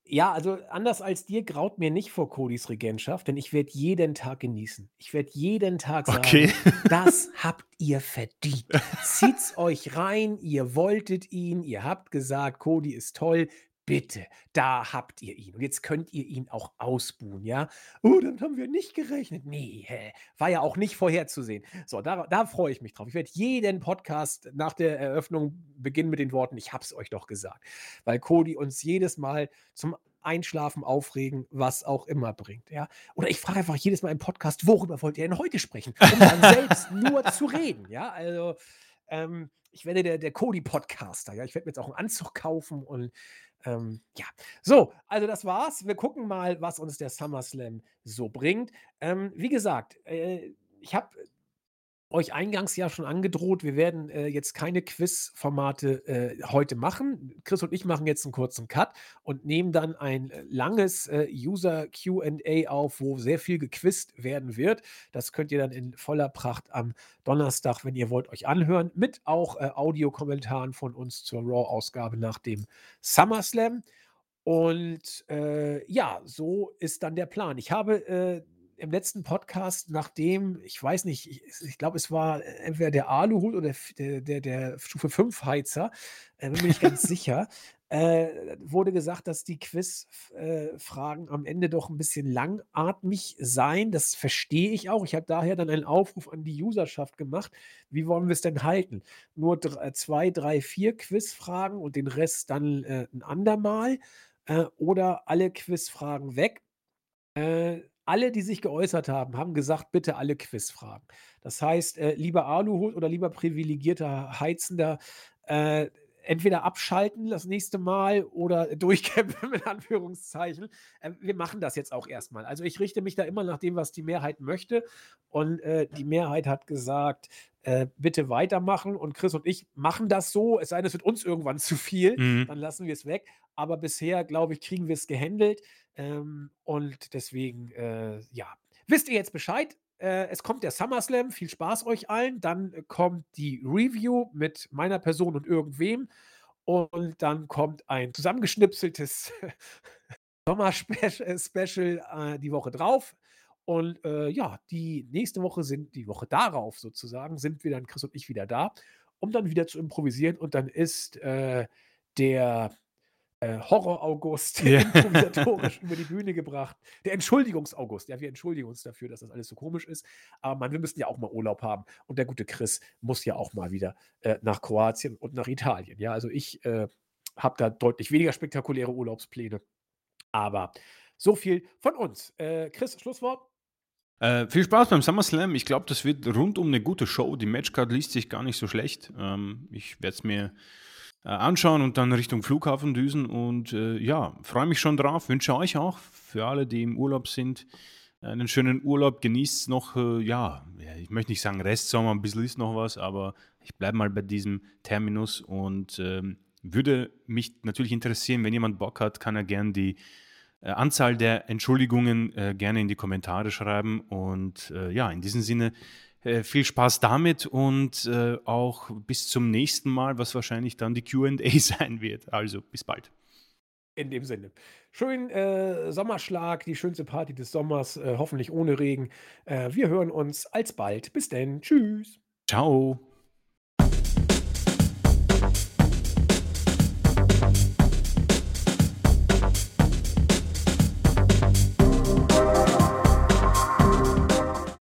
Ja, also anders als dir graut mir nicht vor Codys Regentschaft, denn ich werde jeden Tag genießen. Ich werde jeden Tag Okay. sagen: „Das habt ihr verdient. Zieht's euch rein, ihr wolltet ihn, ihr habt gesagt, Cody ist toll. Bitte, da habt ihr ihn. Und jetzt könnt ihr ihn auch ausbuhen, ja? „Oh, damit haben wir nicht gerechnet.“ Ne, hä, war ja auch nicht vorherzusehen. So, da da freue ich mich drauf. Ich werde jeden Podcast nach der Eröffnung beginnen mit den Worten: „Ich habe es euch doch gesagt.“ Weil Cody uns jedes Mal zum Einschlafen, Aufregen, was auch immer bringt, ja? Oder ich frage einfach jedes Mal im Podcast: „Worüber wollt ihr denn heute sprechen?“ Um dann selbst nur zu reden, ja? Also, ähm, ich werde der der Cody-Podcaster, ja? Ich werde mir jetzt auch 'n Anzug kaufen und, ähm, ja. So, also das war's. Wir gucken mal, was uns der SummerSlam so bringt. Ähm, wie gesagt, äh, ich habe euch eingangs ja schon angedroht, wir werden, äh, jetzt keine Quizformate, äh, heute machen. Chris und ich machen jetzt 'n kurzen Cut und nehmen dann ein, äh, langes, äh, User Q&A auf, wo sehr viel gequizt werden wird. Das könnt ihr dann in voller Pracht am Donnerstag, wenn ihr wollt, euch anhören, mit auch, äh, Audiokommentaren von uns zur Raw-Ausgabe nach dem SummerSlam. Und, äh, ja, so ist dann der Plan. Ich habe, äh, im letzten Podcast, nachdem ich weiß nicht, ich ich glaube, es war entweder der Aluhut oder der der der Stufe 5 Heizer, äh, bin mir nicht ganz sicher, äh, wurde gesagt, dass die Quiz f äh, am Ende doch 'n bisschen langatmig seien. Das verstehe ich auch. Ich habe daher dann einen Aufruf an die Userschaft gemacht: „Wie wollen wir's denn halten? Nur dr 2, 3, 4 Quizfragen und den Rest dann, äh, 'n andermal, äh, oder alle Quizfragen weg?“ Äh, alle, die sich geäußert haben, haben gesagt: „Bitte alle Quizfragen.“ Das heißt, äh, lieber Aluhut oder lieber privilegierter Heizender, äh, entweder abschalten das nächste Mal oder durchkämpfen in Anführungszeichen. Ähm, wir machen das jetzt auch erst mal. Also, ich richte mich da immer nach dem, was die Mehrheit möchte und, äh, die Mehrheit hat gesagt, äh, bitte weitermachen und Chris und ich machen das so, es sei denn, es wird uns irgendwann zu viel, Mhm. dann lassen wir's weg. Aber bisher, glaube ich, kriegen wir's gehandelt, ähm, und deswegen, äh, ja. Wisst ihr jetzt Bescheid? Äh, es kommt der SummerSlam. Viel Spaß euch allen. Dann kommt die Review mit meiner Person und irgendwem. Und dann kommt ein zusammengeschnipseltes Sommerspech äh, Special, äh, die Woche drauf. Und, äh, ja, die nächste Woche sind die Woche darauf sozusagen sind wir dann Chris und ich wieder da, um dann wieder zu improvisieren. Und dann ist, äh, der, äh, Horror-August Ja. improvisatorisch über die Bühne gebracht. Der Entschuldigungs-August. Ja, wir entschuldigen uns dafür, dass das alles so komisch ist. Aber Mann, wir müssen ja auch mal Urlaub haben. Und der gute Chris muss ja auch mal wieder, äh, nach Kroatien und nach Italien. Ja, also ich, äh, habe da deutlich weniger spektakuläre Urlaubspläne. Aber so viel von uns. Äh, Chris, Schlusswort? Äh, viel Spaß beim SummerSlam. Ich glaube, das wird rundum 'ne gute Show. Die Matchcard liest sich gar nicht so schlecht. Ähm, ich werde es mir, äh, anschauen und dann Richtung Flughafen düsen und, äh, ja, freue mich schon drauf. Wünsche euch auch für alle, die im Urlaub sind, einen schönen Urlaub. Genießt's noch, äh, ja, ich möchte nicht sagen Restsommer, 'n bisschen ist noch was, aber ich bleibe mal bei diesem Terminus und, ähm, würde mich natürlich interessieren, wenn jemand Bock hat, kann er gern die, Anzahl der Entschuldigungen, äh, gerne in die Kommentare schreiben. Und, äh, ja, in diesem Sinne, äh, viel Spaß damit und, äh, auch bis zum nächsten Mal, was wahrscheinlich dann die Q&A sein wird. Also, bis bald. In dem Sinne. Schönen, äh, Sommerschlag, die schönste Party des Sommers, äh, hoffentlich ohne Regen. Äh, wir hören uns alsbald. Bis denn. Tschüss. Tschau.